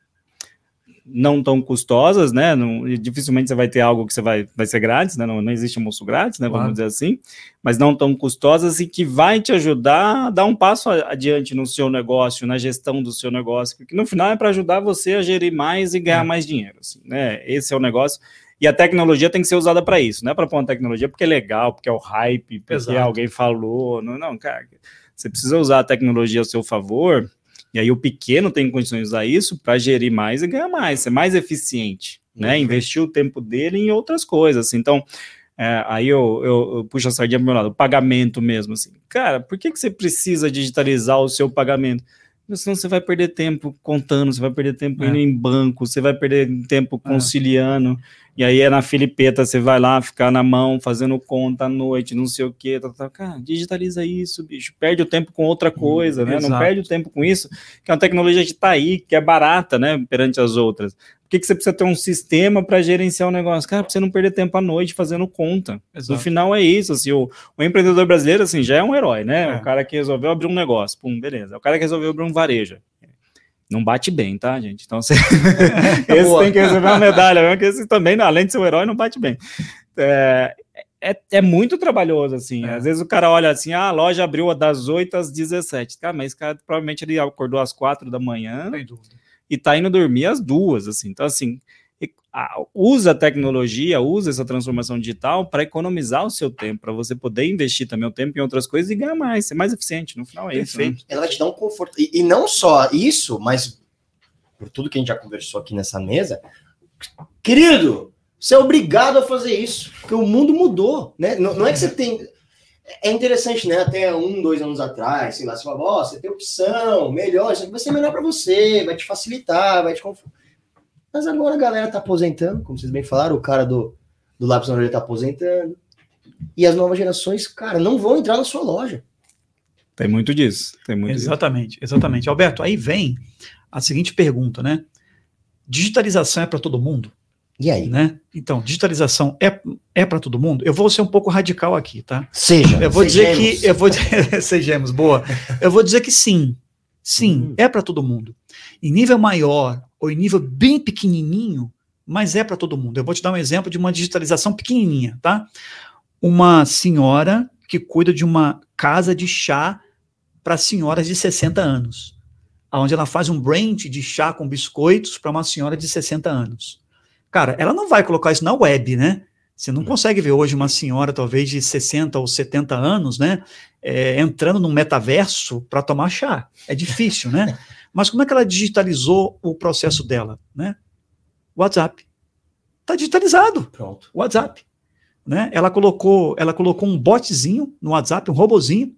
não tão custosas, né? Não, dificilmente você vai ter algo que você vai, vai ser grátis, né? Não, não existe almoço grátis, né? Vamos claro. dizer assim, mas não tão custosas e que vai te ajudar a dar um passo adiante no seu negócio, na gestão do seu negócio, que no final é para ajudar você a gerir mais e ganhar é. mais dinheiro, assim, né? Esse é o negócio. E a tecnologia tem que ser usada para isso, não é para pôr uma tecnologia porque é legal, porque é o hype, porque Exato. alguém falou, não, não, cara. Você precisa usar a tecnologia a seu favor e aí o pequeno tem condições de usar isso para gerir mais e ganhar mais, ser mais eficiente, né? Uhum. Investir o tempo dele em outras coisas. Então, é, aí eu, eu, eu, puxo a sardinha para meu lado, o pagamento mesmo, assim. Cara, por que, que você precisa digitalizar o seu pagamento? Senão você vai perder tempo contando, você vai perder tempo é. indo em banco, você vai perder tempo é. conciliando. É. E aí é na filipeta, você vai lá ficar na mão, fazendo conta à noite, não sei o quê. Tá, tá. Cara, digitaliza isso, bicho. Perde o tempo com outra coisa, hum, né? Exato. Não perde o tempo com isso, que é uma tecnologia que está aí, que é barata, né? Perante as outras. Por que, que você precisa ter um sistema para gerenciar o negócio? Cara, para você não perder tempo à noite fazendo conta. Exato. No final é isso. Assim, o, o, empreendedor brasileiro assim, já é um herói, né? É. O cara que resolveu abrir um negócio, pum, beleza. O cara que resolveu abrir um varejo não bate bem, tá, gente? Então, você... esse tem que receber uma medalha, porque esse também, além de ser um herói, não bate bem. É, é, é muito trabalhoso, assim. É. Às vezes o cara olha assim, ah, a loja abriu das 8 às 17. Cara, mas esse cara provavelmente ele acordou às 4 da manhã e tá indo dormir às duas, assim. Então, assim, usa a tecnologia, usa essa transformação digital para economizar o seu tempo, para você poder investir também o tempo em outras coisas e ganhar mais, ser mais eficiente. No final é Perfeito. isso. Né? Ela te dar um conforto. E, e, não só isso, mas por tudo que a gente já conversou aqui nessa mesa, querido, você é obrigado a fazer isso, porque o mundo mudou, né? Não, não é que você tem. É interessante, né? Até um, dois anos atrás, sei lá, você fala, ó, oh, você tem opção, melhor, isso aqui vai ser melhor para você, vai te facilitar, vai te confortar mas agora a galera tá aposentando, como vocês bem falaram, o cara do, do lápis na orelha tá aposentando. E as novas gerações, cara, não vão entrar na sua loja. Tem muito disso. Tem muito exatamente, disso. exatamente. Alberto, aí vem a seguinte pergunta, né? Digitalização é para todo mundo? E aí? Né? Então, digitalização é, é para todo mundo? Eu vou ser um pouco radical aqui, tá? Seja. Eu vou sejamos. dizer que eu vou sejamos boa. Eu vou dizer que sim. Sim, uhum. é para todo mundo. Em nível maior ou em nível bem pequenininho, mas é para todo mundo. Eu vou te dar um exemplo de uma digitalização pequenininha, tá? Uma senhora que cuida de uma casa de chá para senhoras de 60 anos, onde ela faz um brand de chá com biscoitos para uma senhora de 60 anos. Cara, ela não vai colocar isso na web, né? Você não consegue ver hoje uma senhora, talvez de 60 ou 70 anos, né, é, entrando num metaverso para tomar chá. É difícil, né? Mas como é que ela digitalizou o processo dela? Né? WhatsApp. Está digitalizado. Pronto. WhatsApp. Né? Ela, colocou, ela colocou um botzinho no WhatsApp, um robozinho,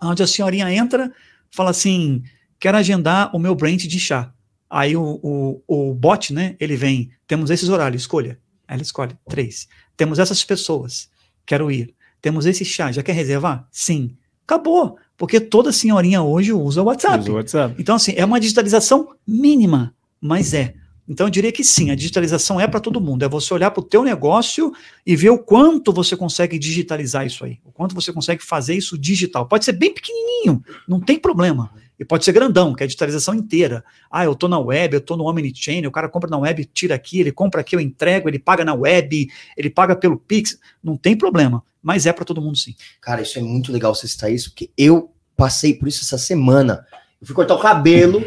onde a senhorinha entra, fala assim: quero agendar o meu brand de chá. Aí o, o, o bot, né? Ele vem, temos esses horários, escolha. Aí ela escolhe três. Temos essas pessoas, quero ir. Temos esse chá, já quer reservar? Sim. Acabou. Porque toda senhorinha hoje usa o WhatsApp. Usa o WhatsApp. Então, assim, é uma digitalização mínima, mas é. Então, eu diria que sim, a digitalização é para todo mundo. É você olhar para o teu negócio e ver o quanto você consegue digitalizar isso aí. O quanto você consegue fazer isso digital. Pode ser bem pequenininho, não tem problema. E pode ser grandão, que é a digitalização inteira. Ah, eu estou na web, eu estou no Omnichain, o cara compra na web, tira aqui, ele compra aqui, eu entrego, ele paga na web, ele paga pelo Pix. Não tem problema, mas é para todo mundo sim. Cara, isso é muito legal você citar isso, porque eu passei por isso essa semana. Eu fui cortar o cabelo,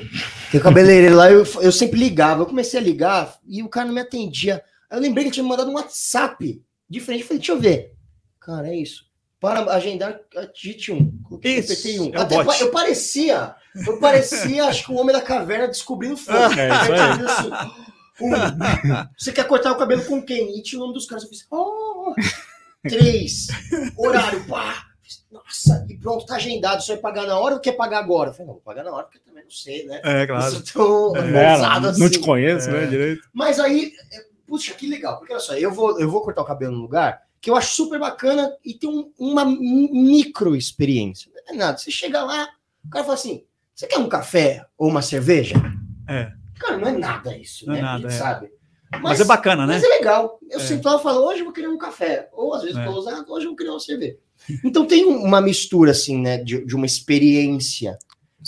Tem um cabeleireiro lá, eu, eu sempre ligava. Eu comecei a ligar e o cara não me atendia. Aí eu lembrei que ele tinha me mandado um WhatsApp diferente. Eu falei, deixa eu ver. Cara, é isso. Para agendar, digite um. Isso, apertei um. é o Até bot. eu parecia, eu parecia, acho que o homem da caverna descobrindo fogo. É, isso aí. Assim, um. Você quer cortar o cabelo com quem? E tinha o nome dos caras. Eu fiz, oh, três, horário, pá. Nossa, e pronto, tá agendado. Você vai pagar na hora ou quer pagar agora? Eu falei, não, vou pagar na hora, porque eu também não sei, né? É, Eu claro. sou tão É, não, assim. te conheço, né, É. direito. Mas aí, é, puxa, que legal. Porque olha só, eu vou, eu vou cortar o cabelo num lugar que eu acho super bacana e tem um- uma mi- micro experiência. Não é nada. Você chega lá, o cara fala assim: você quer um café ou uma cerveja? É. Cara, não é nada isso, Não é né? nada, A gente é. sabe. Mas, é bacana, né? Mas é legal. Eu É. sento lá e falo, hoje eu vou querer um café. Ou às vezes É. eu tô usando, hoje eu vou querer uma cerveja. Então tem um- uma mistura, assim, né, de, de uma experiência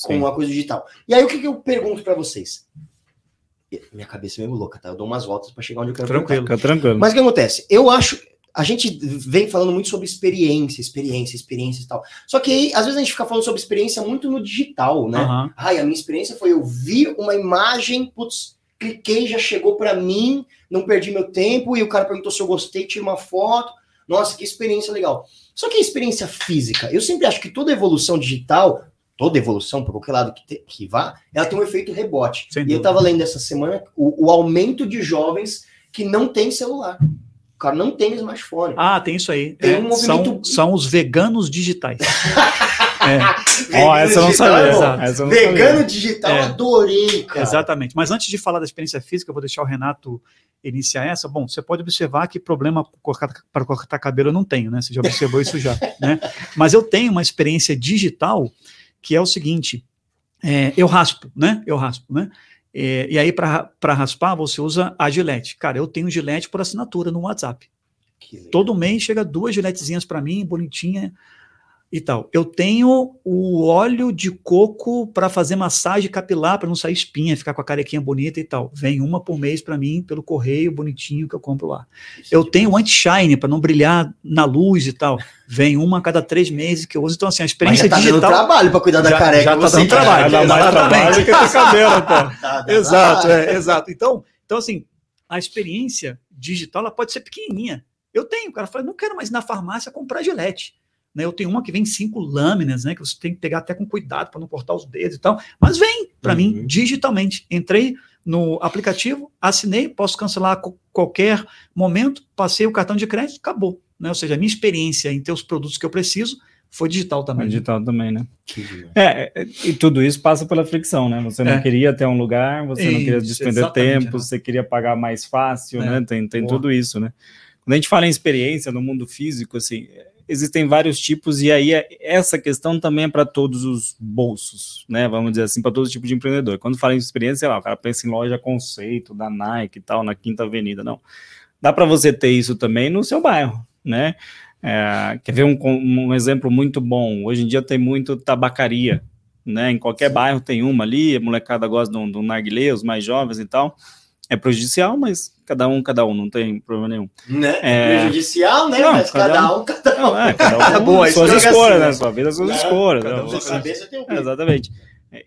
com Sim. uma coisa digital. E aí o que, que eu pergunto pra vocês? Minha cabeça é meio louca, tá? Eu dou umas voltas pra chegar onde eu quero Tranquilo. Fica tranquilo. mas o que acontece? Eu acho. A gente vem falando muito sobre experiência, experiência, experiência e tal. Só que aí, às vezes, a gente fica falando sobre experiência muito no digital, né? Aham. Ai, a minha experiência foi eu vi uma imagem, putz, cliquei, já chegou pra mim, não perdi meu tempo, e o cara perguntou se eu gostei, tirei uma foto. Nossa, que experiência legal. Só que a experiência física, eu sempre acho que toda evolução digital, toda evolução, por qualquer lado que, te- que vá, ela tem um efeito rebote. Sem e eu dúvida. tava lendo essa semana o, o aumento de jovens que não tem celular. O cara não tem smartphone. Ah, tem isso aí. Tem É, um são, movimento- são os veganos digitais. é, Ó, essa eu não sabia. Essa não Vegano sabia. digital, É. adorei, cara. exatamente. Mas antes de falar da experiência física, eu vou deixar o Renato iniciar essa. Bom, você pode observar que problema para cortar cabelo eu não tenho, né? Você já observou isso já, né? Mas eu tenho uma experiência digital que é o seguinte: é, eu raspo, né? Eu raspo, né? É, e aí, para raspar, você usa a Gillette. Cara, eu tenho Gillette por assinatura no WhatsApp. Todo mês chega duas giletezinhas para mim, bonitinha e tal. Eu tenho o óleo de coco para fazer massagem capilar, para não sair espinha, ficar com a carequinha bonita e tal. Vem uma por mês para mim, pelo correio bonitinho que eu compro lá. Eu tenho o anti-shine para não brilhar na luz e tal. Vem uma a cada três meses que eu uso. Então, assim, a Mas experiência já tá dando digital. trabalho pra cuidar da Já- careca. já tá você, dando trabalho, Dá mais Exatamente. trabalho que ter cabelo, pô. Exato, é, exato. Então, então, assim, a experiência digital ela pode ser pequenininha. Eu tenho, o cara fala, não quero mais ir na farmácia comprar gilete. Né, eu tenho uma que vem cinco lâminas, né? Que você tem que pegar até com cuidado para não cortar os dedos e tal. Mas vem para Uhum. mim digitalmente. Entrei no aplicativo, assinei, posso cancelar a qualquer momento, passei o cartão de crédito, acabou. Né? Ou seja, a minha experiência em ter os produtos que eu preciso foi digital também. Digital também, né? É, é, e tudo isso passa pela fricção, né? Você não É. queria ter um lugar, você não queria Isso, despender tempo, né? você queria pagar mais fácil, É. né? Tem, tem Boa. tudo isso, né? Quando a gente fala em experiência no mundo físico, assim, existem vários tipos, e aí é- essa questão também é para todos os bolsos, né? Vamos dizer assim, para todo tipo de empreendedor. Quando fala em experiência, sei lá, o cara pensa em loja conceito da Nike e tal, na Quinta Avenida, não. Dá para você ter isso também no seu bairro, né? É, quer ver um, um exemplo muito bom? Hoje em dia tem muito tabacaria, né? Em qualquer Sim. bairro tem uma ali, a molecada gosta de um, de um narguilé, os mais jovens e tal. É prejudicial, mas cada um, cada um, não tem problema nenhum. Né? É. Prejudicial, né? Não, Mas cada cada um, cada um. É, cada um, Boa, suas escolhas, assim, né? né? Sua vida, suas Né? escolhas. Cada né? um cabeça tem um É, Exatamente.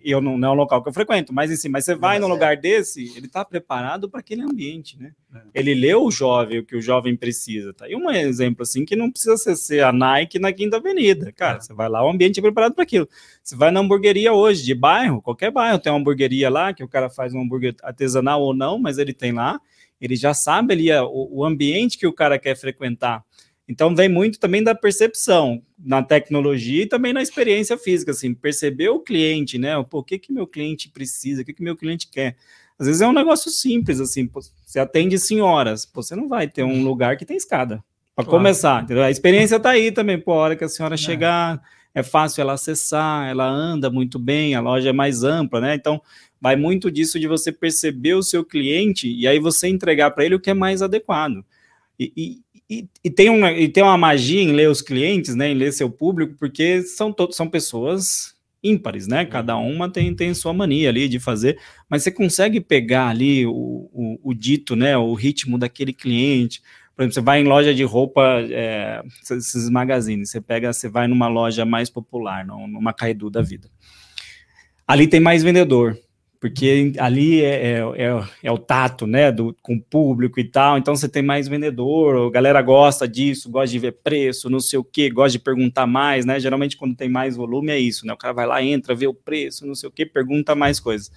E eu não, não é um local que eu frequento, mas assim, mas você vai Mas num é. lugar desse, ele está preparado para aquele ambiente, né? É. Ele leu o jovem, o que o jovem precisa. Tá? E um exemplo assim que não precisa ser, ser a Nike na Quinta Avenida. Cara, É. você vai lá, o ambiente é preparado para aquilo. Você vai na hamburgueria hoje, de bairro, qualquer bairro, tem uma hamburgueria lá, que o cara faz um hambúrguer artesanal ou não, mas ele tem lá, ele já sabe ali a- o, o ambiente que o cara quer frequentar. Então vem muito também da percepção na tecnologia e também na experiência física, assim, perceber o cliente, né? O que que meu cliente precisa, o que que meu cliente quer. Às vezes é um negócio simples, assim, você atende senhoras, você não vai ter um lugar que tem escada. Para Claro. começar, entendeu? A experiência tá aí também, pô, a hora que a senhora É. chegar, é fácil ela acessar, ela anda muito bem, a loja é mais ampla, né? Então, vai muito disso de você perceber o seu cliente e aí você entregar para ele o que é mais adequado. E, e, e, tem uma, e tem uma magia em ler os clientes, né? Em ler seu público, porque são todos são pessoas ímpares, né? Cada uma tem, tem sua mania ali de fazer, mas você consegue pegar ali o, o, o dito, né? O ritmo daquele cliente. Por exemplo, você vai em loja de roupa, é, esses magazines, você pega, você vai numa loja mais popular, num- numa Caidu da vida. Ali tem mais vendedor, porque ali é, é, é, é, o tato, né, do, com o público e tal, então você tem mais vendedor, a galera gosta disso, gosta de ver preço, não sei o que, gosta de perguntar mais, né, geralmente quando tem mais volume é isso, né, o cara vai lá, entra, vê o preço, não sei o que, pergunta mais coisas.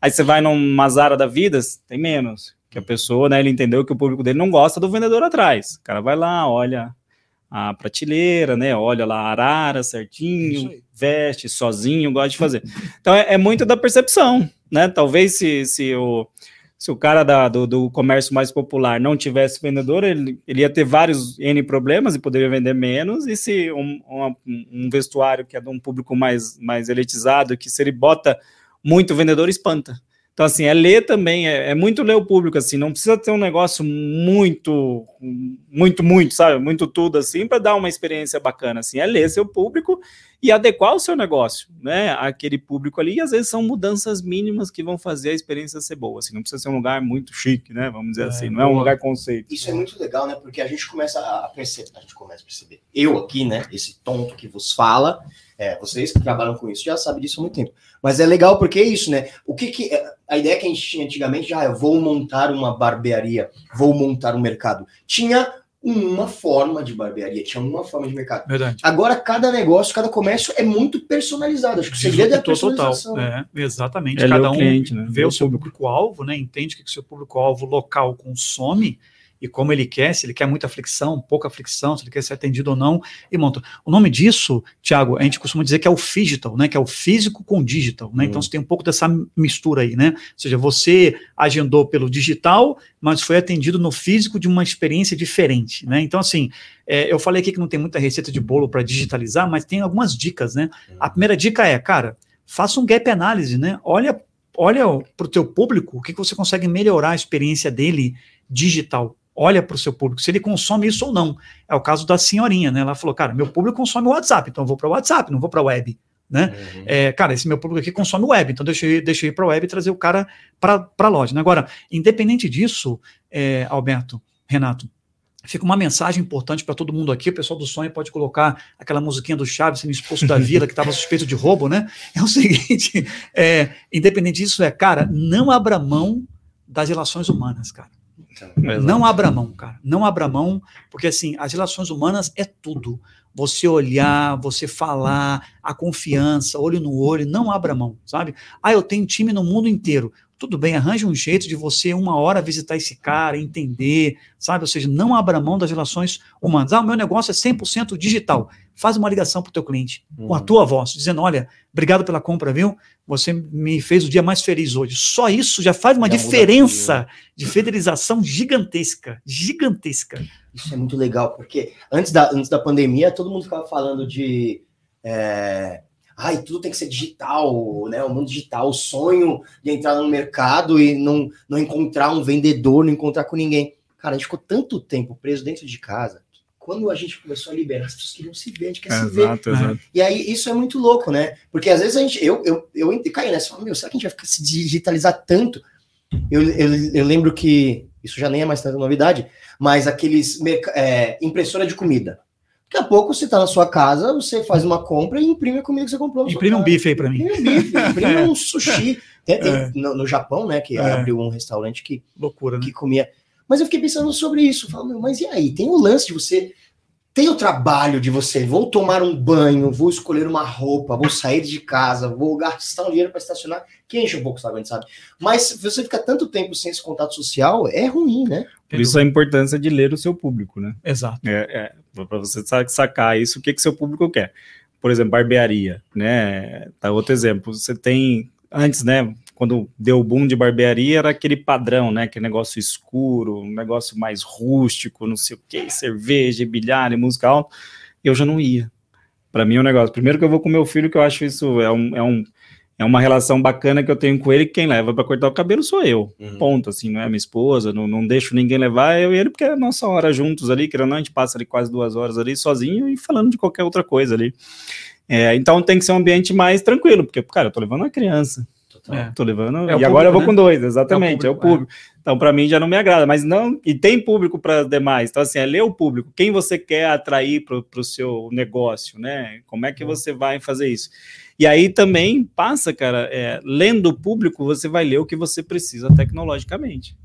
Aí você vai numa Zara da vida, tem menos, que a pessoa, né, ele entendeu que o público dele não gosta do vendedor atrás, o cara vai lá, olha a prateleira, né? Olha lá a arara certinho, veste sozinho, gosta de fazer. Então é, é, muito da percepção, né? Talvez se, se, o, se o cara da, do, do comércio mais popular não tivesse vendedor, ele, ele ia ter vários N problemas e poderia vender menos. E se um, um, um vestuário que é de um público mais, mais elitizado, que se ele bota muito vendedor, espanta. Então, assim, é ler também, é, é, muito ler o público, assim, não precisa ter um negócio muito, muito, muito, sabe, muito tudo, assim, para dar uma experiência bacana, assim, é ler seu público e adequar o seu negócio, né, aquele público ali, e às vezes são mudanças mínimas que vão fazer a experiência ser boa, assim, não precisa ser um lugar muito chique, né, vamos dizer é, assim, não é um lugar conceito. Isso é muito legal, né, porque a gente começa a perceber, a gente começa a perceber, eu aqui, né, esse tonto que vos fala, é, vocês que trabalham com isso já sabem disso há muito tempo. Mas é legal porque é isso, né? O que, que é, a ideia que a gente tinha antigamente, já ah, eu vou montar uma barbearia, vou montar um mercado. Tinha uma forma de barbearia, tinha uma forma de mercado. Verdade. Agora, cada negócio, cada comércio é muito personalizado. Acho que o segredo é a personalização. Total. É, exatamente. É cada um cliente, né? vê o seu público-alvo, né? entende o que o seu público-alvo local consome e como ele quer, se ele quer muita fricção, pouca fricção, se ele quer ser atendido ou não, e monta. O nome disso, Tiago, a gente costuma dizer que é o digital, né? Que é o físico com digital, né? Então, hum. Então você tem um pouco dessa mistura aí, né? Ou seja, você agendou pelo digital, mas foi atendido no físico de uma experiência diferente, né? Então, assim, é, eu falei aqui que não tem muita receita de bolo para digitalizar, mas tem algumas dicas, né? A primeira dica é, cara, faça um gap análise, né? Olha olha para o teu público, o que, que você consegue melhorar a experiência dele digital olha para o seu público, se ele consome isso ou não. É o caso da senhorinha, né? Ela falou, cara, meu público consome o WhatsApp, então eu vou para o WhatsApp, não vou para a web. Né? Uhum. É, cara, esse meu público aqui consome web, então deixa eu, deixa eu ir para a web e trazer o cara para a loja. Né? Agora, independente disso, é, Alberto, Renato, fica uma mensagem importante para todo mundo aqui. O pessoal do sonho pode colocar aquela musiquinha do Chaves sendo expulso da vila que estava suspeito de roubo, né? É o seguinte: é, independente disso, é, cara, não abra mão das relações humanas, cara. Não abra mão, cara. Não abra mão, porque assim, as relações humanas é tudo. Você olhar, você falar, a confiança, olho no olho, não abra mão, sabe? Ah, eu tenho time no mundo inteiro. Tudo bem, arranje um jeito de você uma hora visitar esse cara, entender, sabe? Ou seja, não abra mão das relações humanas. Ah, o meu negócio é 100% digital. Faz uma ligação para o teu cliente, uhum. com a uhum. tua voz, dizendo, olha, obrigado pela compra, viu? Você me fez o dia mais feliz hoje. Só isso já faz uma já diferença de fidelização gigantesca, gigantesca. Isso é muito legal, porque antes da, antes da pandemia, todo mundo ficava falando de... É ai, tudo tem que ser digital, né? O mundo digital, o sonho de entrar no mercado e não, não encontrar um vendedor, não encontrar com ninguém. Cara, a gente ficou tanto tempo preso dentro de casa. Quando a gente começou a liberar, as pessoas queriam se ver, a gente quer é, se exato, ver. Exato. E aí isso é muito louco, né? Porque às vezes a gente, eu, eu, eu, eu caí nessa, meu, será que a gente vai ficar se digitalizar tanto? Eu, eu, eu lembro que isso já nem é mais tanta novidade, mas aqueles é, impressora de comida. Daqui a pouco você está na sua casa, você faz uma compra e imprime a comida que você comprou. Imprime um bife aí para mim. Imprime um bife, imprime é. um sushi. Tem, tem, é. no, no, Japão, né, que é. abriu um restaurante que, Loucura, né? que comia. Mas eu fiquei pensando sobre isso. Falando, mas e aí? Tem o lance de você. Tem o trabalho de você. Vou tomar um banho, vou escolher uma roupa, vou sair de casa, vou gastar um dinheiro para estacionar, que enche um pouco, sabe, sabe. Mas se você fica tanto tempo sem esse contato social, é ruim, né? Por isso a importância de ler o seu público, né? Exato. É, é para você sacar isso, o que que seu público quer. Por exemplo, barbearia, né? Tá outro exemplo. Você tem antes, né? Quando deu o boom de barbearia, era aquele padrão, né? Aquele negócio escuro, um negócio mais rústico, não sei o que, cerveja, bilhar, música alta. Eu já não ia. Para mim é um negócio. Primeiro que eu vou com meu filho, que eu acho isso é um, é um é uma relação bacana que eu tenho com ele, que quem leva para cortar o cabelo sou eu. Uhum. Ponto, assim, não é minha esposa, não, não deixo ninguém levar, eu e ele, porque é a nossa hora juntos ali, que não, a gente passa ali quase duas horas ali sozinho e falando de qualquer outra coisa ali. É, então tem que ser um ambiente mais tranquilo, porque, cara, eu tô levando uma criança. É. Tô levando. É e agora eu vou né? com dois, exatamente. É o público. É o público. É. Então, para mim já não me agrada, mas não. E tem público para demais. Então, assim, é ler o público. Quem você quer atrair para o seu negócio, né? Como é que uhum. você vai fazer isso? E aí também passa, cara, é, lendo o público, você vai ler o que você precisa tecnologicamente.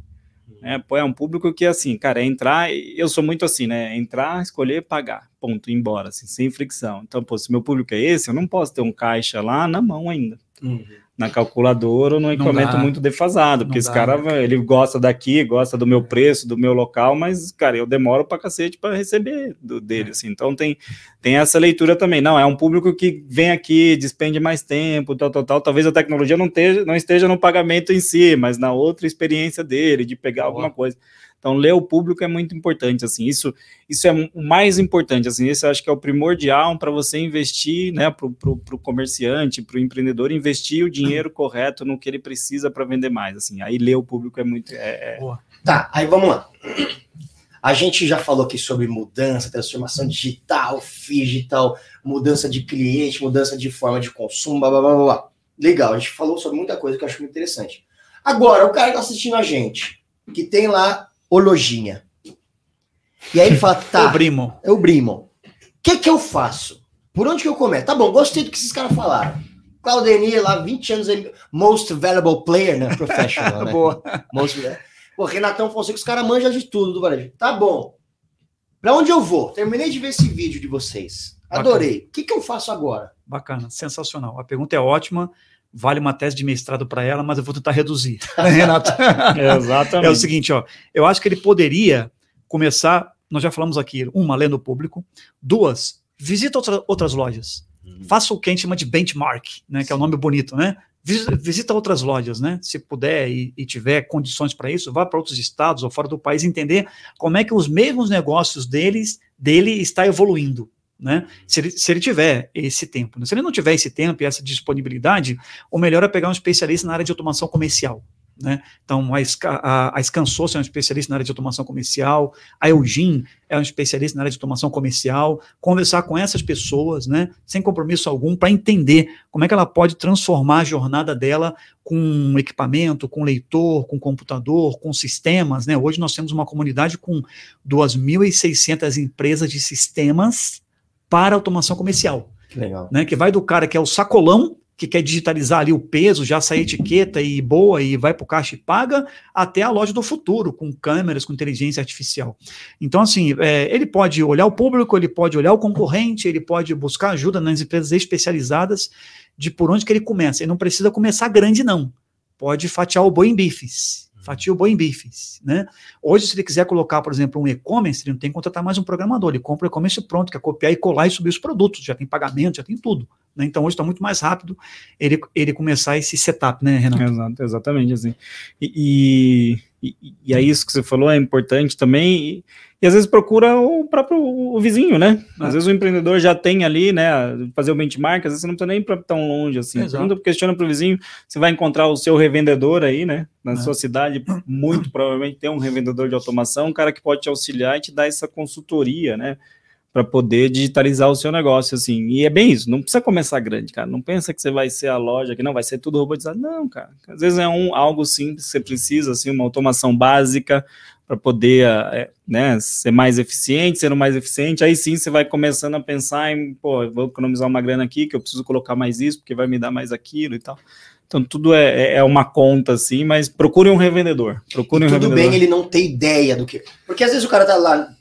É, é um público que, assim, cara, é entrar, eu sou muito assim, né? Entrar, escolher, pagar, ponto, embora, assim, sem fricção. Então, pô, se meu público é esse, eu não posso ter um caixa lá na mão ainda. Uhum na calculadora ou num equipamento muito defasado, porque esse dá, cara, né? ele gosta daqui, gosta do meu preço, do meu local, mas, cara, eu demoro pra cacete para receber do, dele, é. assim, então tem, tem essa leitura também, não, é um público que vem aqui, despende mais tempo, tal, tal, tal, talvez a tecnologia não esteja, não esteja no pagamento em si, mas na outra experiência dele, de pegar Boa. alguma coisa. Então, ler o público é muito importante, assim, isso, isso é o mais importante, assim, esse eu acho que é o primordial para você investir, né, para o comerciante, para o empreendedor, investir o dinheiro correto no que ele precisa para vender mais, assim, aí ler o público é muito... É, é... Tá, aí vamos lá. A gente já falou aqui sobre mudança, transformação digital, digital, mudança de cliente, mudança de forma de consumo, blá, blá, blá, blá. Legal, a gente falou sobre muita coisa que eu acho muito interessante. Agora, o cara que está assistindo a gente, que tem lá o lojinha. E aí ele fala, tá. o Brimo. É o Brimo. O que que eu faço? Por onde que eu começo? Tá bom, gostei do que esses caras falaram. Claudemir lá, 20 anos, most valuable player, né? Professional, né? Boa. Most, Pô, Renatão Fonseca, os caras manjam de tudo do varejo. Tá bom. Pra onde eu vou? Terminei de ver esse vídeo de vocês. Adorei. O que, que eu faço agora? Bacana, sensacional. A pergunta é ótima vale uma tese de mestrado para ela, mas eu vou tentar reduzir, né, Renato? é, exatamente. É o seguinte, ó, eu acho que ele poderia começar, nós já falamos aqui, uma, lendo o público, duas, visita outra, outras lojas, uhum. faça o que a gente chama de benchmark, né, que é um nome bonito, né? Visita outras lojas, né? Se puder e, e tiver condições para isso, vá para outros estados ou fora do país entender como é que os mesmos negócios deles dele está evoluindo, né? Se ele, se ele tiver esse tempo. Né? Se ele não tiver esse tempo e essa disponibilidade, o melhor é pegar um especialista na área de automação comercial. Né? Então, a, a, a é um especialista na área de automação comercial, a Eugene é um especialista na área de automação comercial, conversar com essas pessoas, né, sem compromisso algum, para entender como é que ela pode transformar a jornada dela com equipamento, com leitor, com computador, com sistemas. Né? Hoje nós temos uma comunidade com 2.600 empresas de sistemas para automação comercial. Legal. Né, que vai do cara que é o sacolão, que quer digitalizar ali o peso, já sair etiqueta e boa e vai para o caixa e paga, até a loja do futuro, com câmeras, com inteligência artificial. Então, assim, é, ele pode olhar o público, ele pode olhar o concorrente, ele pode buscar ajuda nas empresas especializadas de por onde que ele começa. Ele não precisa começar grande, não. Pode fatiar o boi em bifes fatia o boi em bifes, né? Hoje, se ele quiser colocar, por exemplo, um e-commerce, ele não tem que contratar mais um programador, ele compra o e-commerce pronto, que é copiar e colar e subir os produtos, já tem pagamento, já tem tudo. Né? Então, hoje está muito mais rápido ele, ele começar esse setup, né, Renato? Exato, exatamente, assim. E, e, e, é isso que você falou, é importante também, e, e às vezes procura o próprio o vizinho, né? Às é. vezes o empreendedor já tem ali, né, fazer o benchmark, às vezes você não precisa nem ir para tão longe assim. Exato. questiona para o vizinho, você vai encontrar o seu revendedor aí, né? Na é. sua cidade, muito provavelmente tem um revendedor de automação, um cara que pode te auxiliar e te dar essa consultoria, né? Para poder digitalizar o seu negócio, assim. E é bem isso, não precisa começar grande, cara. Não pensa que você vai ser a loja, que não vai ser tudo robotizado. Não, cara. Às vezes é um, algo simples que você precisa, assim, uma automação básica, para poder é, né, ser mais eficiente, sendo mais eficiente, aí sim você vai começando a pensar em, pô, vou economizar uma grana aqui, que eu preciso colocar mais isso, porque vai me dar mais aquilo e tal. Então tudo é, é, é uma conta, assim, mas procure um revendedor. Procure um tudo revendedor. bem ele não ter ideia do que. Porque às vezes o cara tá lá.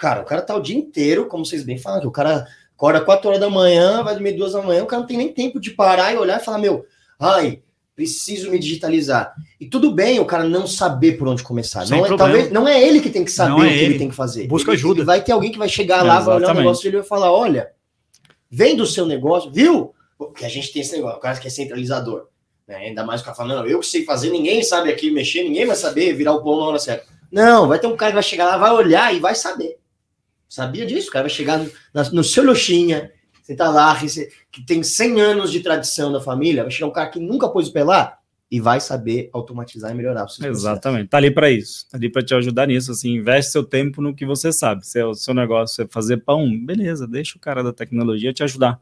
Cara, o cara tá o dia inteiro, como vocês bem falam, que o cara acorda 4 horas da manhã, vai dormir 2 da manhã, o cara não tem nem tempo de parar e olhar e falar, meu, ai, preciso me digitalizar. E tudo bem o cara não saber por onde começar. não é, talvez, não é ele que tem que saber não o é que ele. ele. tem que fazer. Busca ele, ajuda. Ele vai ter alguém que vai chegar lá, vai olhar o negócio dele e vai falar: olha, vem do seu negócio, viu? Porque a gente tem esse negócio, o cara que é centralizador. Né? Ainda mais o cara falando, não, eu que sei fazer, ninguém sabe aqui mexer, ninguém vai saber virar o pão na hora certa. Não, vai ter um cara que vai chegar lá, vai olhar e vai saber. Sabia disso? O cara vai chegar no, no seu loxinha, você tá lá, que tem 100 anos de tradição da família, vai chegar um cara que nunca pôs o pé lá e vai saber automatizar e melhorar. Exatamente, tá ali para isso, tá ali para te ajudar nisso. Assim, investe seu tempo no que você sabe. Se é o seu negócio é fazer pão, beleza, deixa o cara da tecnologia te ajudar.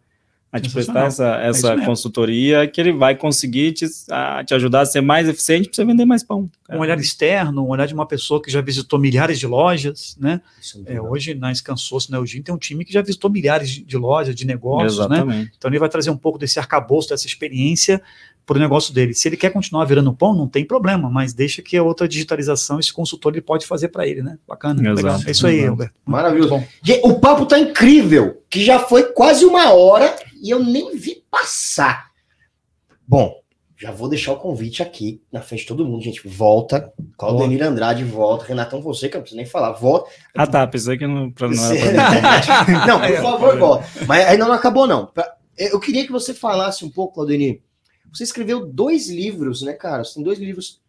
A te prestar essa, É essa consultoria que ele vai conseguir te, a, te ajudar a ser mais eficiente para você vender mais pão. Um olhar externo, um olhar de uma pessoa que já visitou milhares de lojas, né? Isso É, hoje na Scansource, na Eugene, tem um time que já visitou milhares de, de lojas, de negócios, né? Exatamente. Então ele vai trazer um pouco desse arcabouço, dessa experiência o negócio dele. Se ele quer continuar virando pão, não tem problema, mas deixa que a outra digitalização, esse consultor, ele pode fazer para ele, né? Bacana, Exato, legal. É isso aí. Alberto. Maravilhoso. O papo tá incrível, que já foi quase uma hora e eu nem vi passar. Bom, já vou deixar o convite aqui na frente de todo mundo, gente. Volta, Claudenir Andrade volta, Renatão Fonseca, não preciso nem falar, volta. Ah, tá. Pensei que não, pra, não era pra não, por favor, volta. Mas ainda não acabou, não. Eu queria que você falasse um pouco, Claudenir. Você escreveu dois livros, né, cara? Você tem dois livros.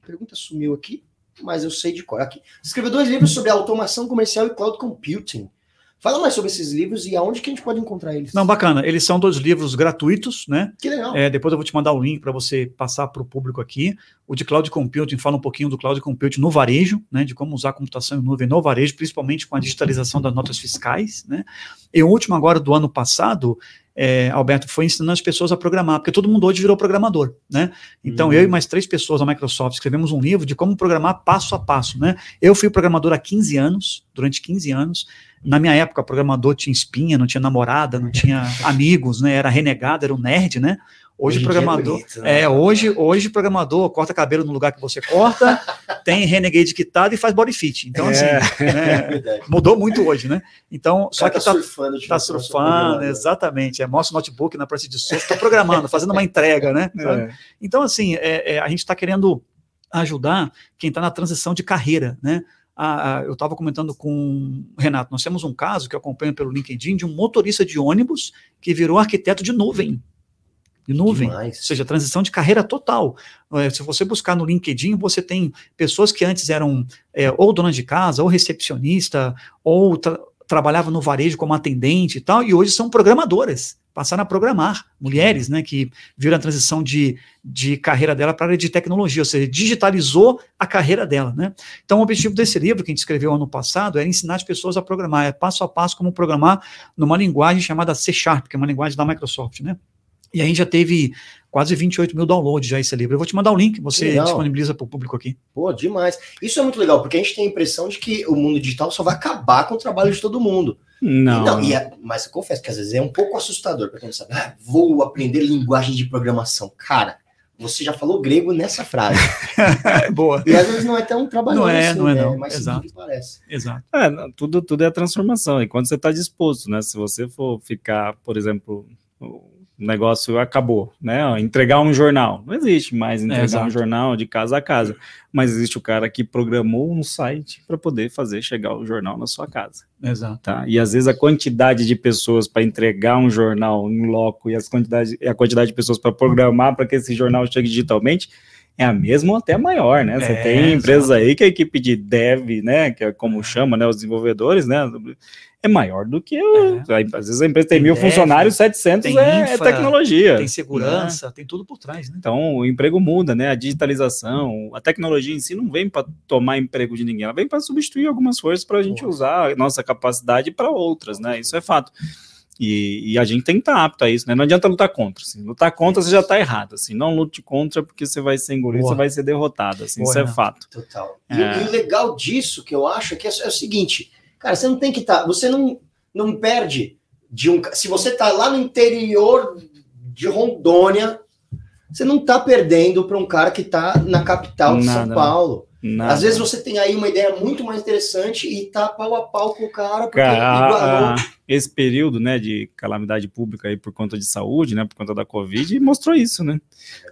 A pergunta sumiu aqui, mas eu sei de qual. Aqui. Você escreveu dois livros sobre automação comercial e cloud computing. Fala mais sobre esses livros e aonde que a gente pode encontrar eles. Não, bacana. Eles são dois livros gratuitos, né? Que legal. É, depois eu vou te mandar o link para você passar para o público aqui. O de Cloud Computing fala um pouquinho do Cloud Computing no varejo, né, de como usar computação em nuvem no varejo, principalmente com a digitalização das notas fiscais. Né. E o último agora do ano passado, é, Alberto, foi ensinando as pessoas a programar, porque todo mundo hoje virou programador. Né. Então Uhum. eu e mais três pessoas da Microsoft escrevemos um livro de como programar passo a passo. Né. Eu fui programador há 15 anos, durante 15 anos. Na minha época, programador tinha espinha, não tinha namorada, não tinha amigos, né, era renegado, era um nerd, né. Hoje, em dia programador. bonito, né? É, hoje, hoje programador corta cabelo no lugar que você corta, tem Renegade quitado e faz body fit. Então, assim, É. É né, mudou muito hoje, né? Então, só que que tá, surfando. de tá você surfando, exatamente. É, mostra o notebook na praça de surf, tá programando, fazendo uma entrega, né? É. Então, assim, é, é, a gente está querendo ajudar quem está na transição de carreira, né? Eu estava comentando com o Renato, nós temos um caso que eu acompanho pelo LinkedIn de um motorista de ônibus que virou arquiteto de nuvem. De nuvem. Demais. Ou seja, transição de carreira total. É, se você buscar no LinkedIn, você tem pessoas que antes eram é, ou donas de casa, ou recepcionista, ou tra trabalhavam no varejo como atendente e tal, e hoje são programadoras, passaram a programar. Mulheres, né, que viram a transição de, de carreira dela para a área de tecnologia, ou seja, digitalizou a carreira dela, né? Então, o objetivo desse livro que a gente escreveu ano passado era ensinar as pessoas a programar, é passo a passo como programar numa linguagem chamada C Sharp, que é uma linguagem da Microsoft, né? E a gente já teve quase 28 mil downloads já esse livro. Eu vou te mandar o link, você Legal. disponibiliza para o público aqui. Pô, demais. Isso é muito legal, porque a gente tem a impressão de que o mundo digital só vai acabar com o trabalho de todo mundo. Não. E não, e é- mas eu confesso que às vezes é um pouco assustador para quem não sabe. Ah, vou aprender linguagem de programação. Cara, você já falou grego nessa frase. Boa. E às vezes não é tão trabalhoso Não é, assim, não é né? não. mais Exato. parece. Exato. É, tudo, tudo é transformação. E quando você está disposto, né? Se você for ficar, por exemplo, o negócio acabou, né? Entregar um jornal. Não existe mais entregar exato. um jornal de casa a casa. Mas existe o cara que programou um site para poder fazer chegar o jornal na sua casa. Exato. Tá? E às vezes a quantidade de pessoas para entregar um jornal em loco e as quantidade, a quantidade de pessoas para programar para que esse jornal chegue digitalmente é a mesma ou até maior, né? Você É, tem empresas aí que a equipe de dev, né, que é como chama, né, os desenvolvedores, né, é maior do que o, às vezes a empresa tem, Tem mil dev, funcionários, 700 tem é, é infra, tecnologia. Tem segurança, tem tudo por trás, né? Então, o emprego muda, né? A digitalização, a tecnologia em si não vem para tomar emprego de ninguém, ela vem para substituir algumas forças para a gente Boa. usar a nossa capacidade para outras, né? Isso é fato. E, e a gente tem que estar apto a isso, né? Não adianta lutar contra. Assim. Lutar contra você já está errado. Assim. Não lute contra porque você vai ser engolido, Boa. você vai ser derrotado. Assim. Boa, isso é fato. Total. E, É. e o legal disso que eu acho é que é, é o seguinte, cara, você não tem que estar, você não, não perde de um, se você tá lá no interior de Rondônia, você não tá perdendo para um cara que tá na capital de São Nada. Paulo. Nada. Às vezes você tem aí uma ideia muito mais interessante e tá pau a pau com o cara porque Cara, a- esse período, né, de calamidade pública aí por conta de saúde, né, por conta da Covid, mostrou isso, né?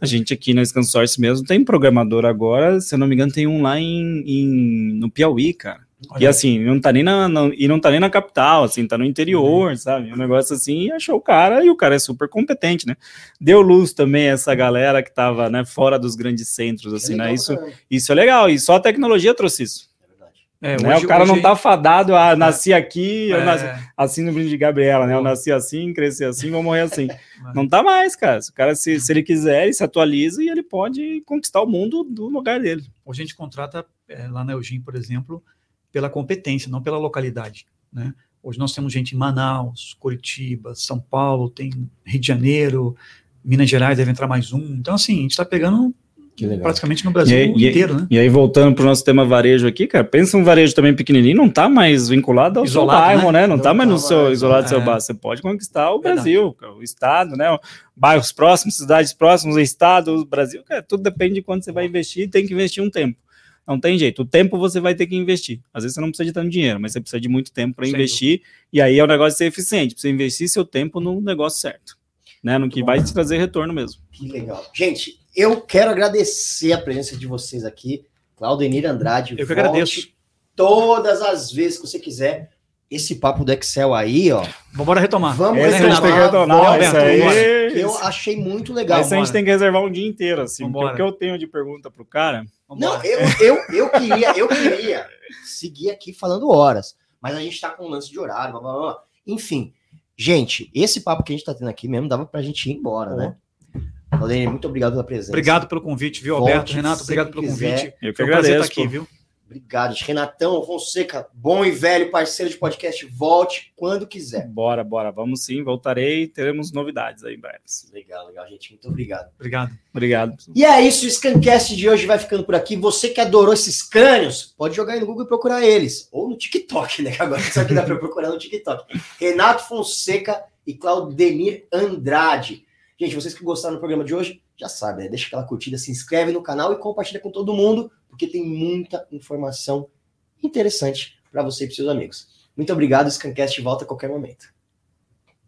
A gente aqui na Scansource mesmo tem programador agora, se eu não me engano, tem um lá em, em- no Piauí, cara. E Olha, assim, não tá nem na, na- e não tá nem na capital, assim, tá no interior, Uhum. sabe? Um negócio assim, e achou o cara, e o cara é super competente, né? Deu luz também a essa galera que tava, né, fora dos grandes centros, É assim, legal né? Isso, isso é legal, e só a tecnologia trouxe isso. É verdade. é, né? hoje- o cara não hoje- tá fadado a nasci aqui, eu é, nasci assim no brinde de Gabriela, né? Eu nasci assim, cresci assim, vou morrer assim. Não tá mais, cara. Se o cara, se, se ele quiser, ele se atualiza e ele pode conquistar o mundo do lugar dele. Hoje a gente contrata é, lá na Eugene, por exemplo, pela competência, não pela localidade. Né? Hoje nós temos gente em Manaus, Curitiba, São Paulo, tem Rio de Janeiro, Minas Gerais deve entrar mais um. Então, assim, a gente está pegando praticamente no Brasil e, inteiro, né? E aí, voltando para o nosso tema varejo aqui, cara, pensa um varejo também pequenininho, não está mais vinculado ao Isolado, seu bairro, né? né? Não, está mais no seu isolado do seu é. bairro. Você pode conquistar o Verdade. Brasil, o estado, né? Bairros próximos, cidades próximas, estado, o Brasil, cara, tudo depende de quando você vai investir, tem que investir um tempo. Não tem jeito. O tempo você vai ter que investir. Às vezes você não precisa de tanto dinheiro, mas você precisa de muito tempo para investir. E aí é o negócio de ser eficiente. Você investir seu tempo no negócio certo. Né? No que vai te trazer retorno mesmo. Que legal. Gente, eu quero agradecer a presença de vocês aqui. Claudenir Andrade. Eu que agradeço. Todas as vezes que você quiser. Esse papo do Excel aí, ó. Vamos retomar. Vamos Esse retomar. Tem que retomar. Esse aí... Eu achei muito legal. Esse a gente tem que reservar um dia inteiro, assim. Porque o que eu tenho de pergunta pro cara. Não, eu, eu, eu queria, eu queria seguir aqui falando horas. Mas a gente tá com um lance de horário, blá, blá, blá. Enfim, gente, esse papo que a gente tá tendo aqui mesmo dava pra gente ir embora, né? Valdemir, muito obrigado pela presença. Obrigado pelo convite, viu, Volte Alberto? Renato, obrigado pelo quiser. convite. Eu que Foi agradeço. Um estar aqui, viu? Obrigado, Renatão Fonseca, bom e velho parceiro de podcast, volte quando quiser. Bora, bora, vamos sim, voltarei, teremos novidades aí em breve. Legal, legal, gente, muito obrigado. Obrigado. Obrigado. E é isso, o Scancast de hoje vai ficando por aqui. Você que adorou esses cânios, pode jogar aí no Google e procurar eles, ou no TikTok, né, agora isso aqui dá para procurar no TikTok. Renato Fonseca e Claudemir Andrade. Gente, vocês que gostaram do programa de hoje, já sabem, né? deixa aquela curtida, se inscreve no canal e compartilha com todo mundo, porque tem muita informação interessante para você e para seus amigos. Muito obrigado, Scancast volta a qualquer momento.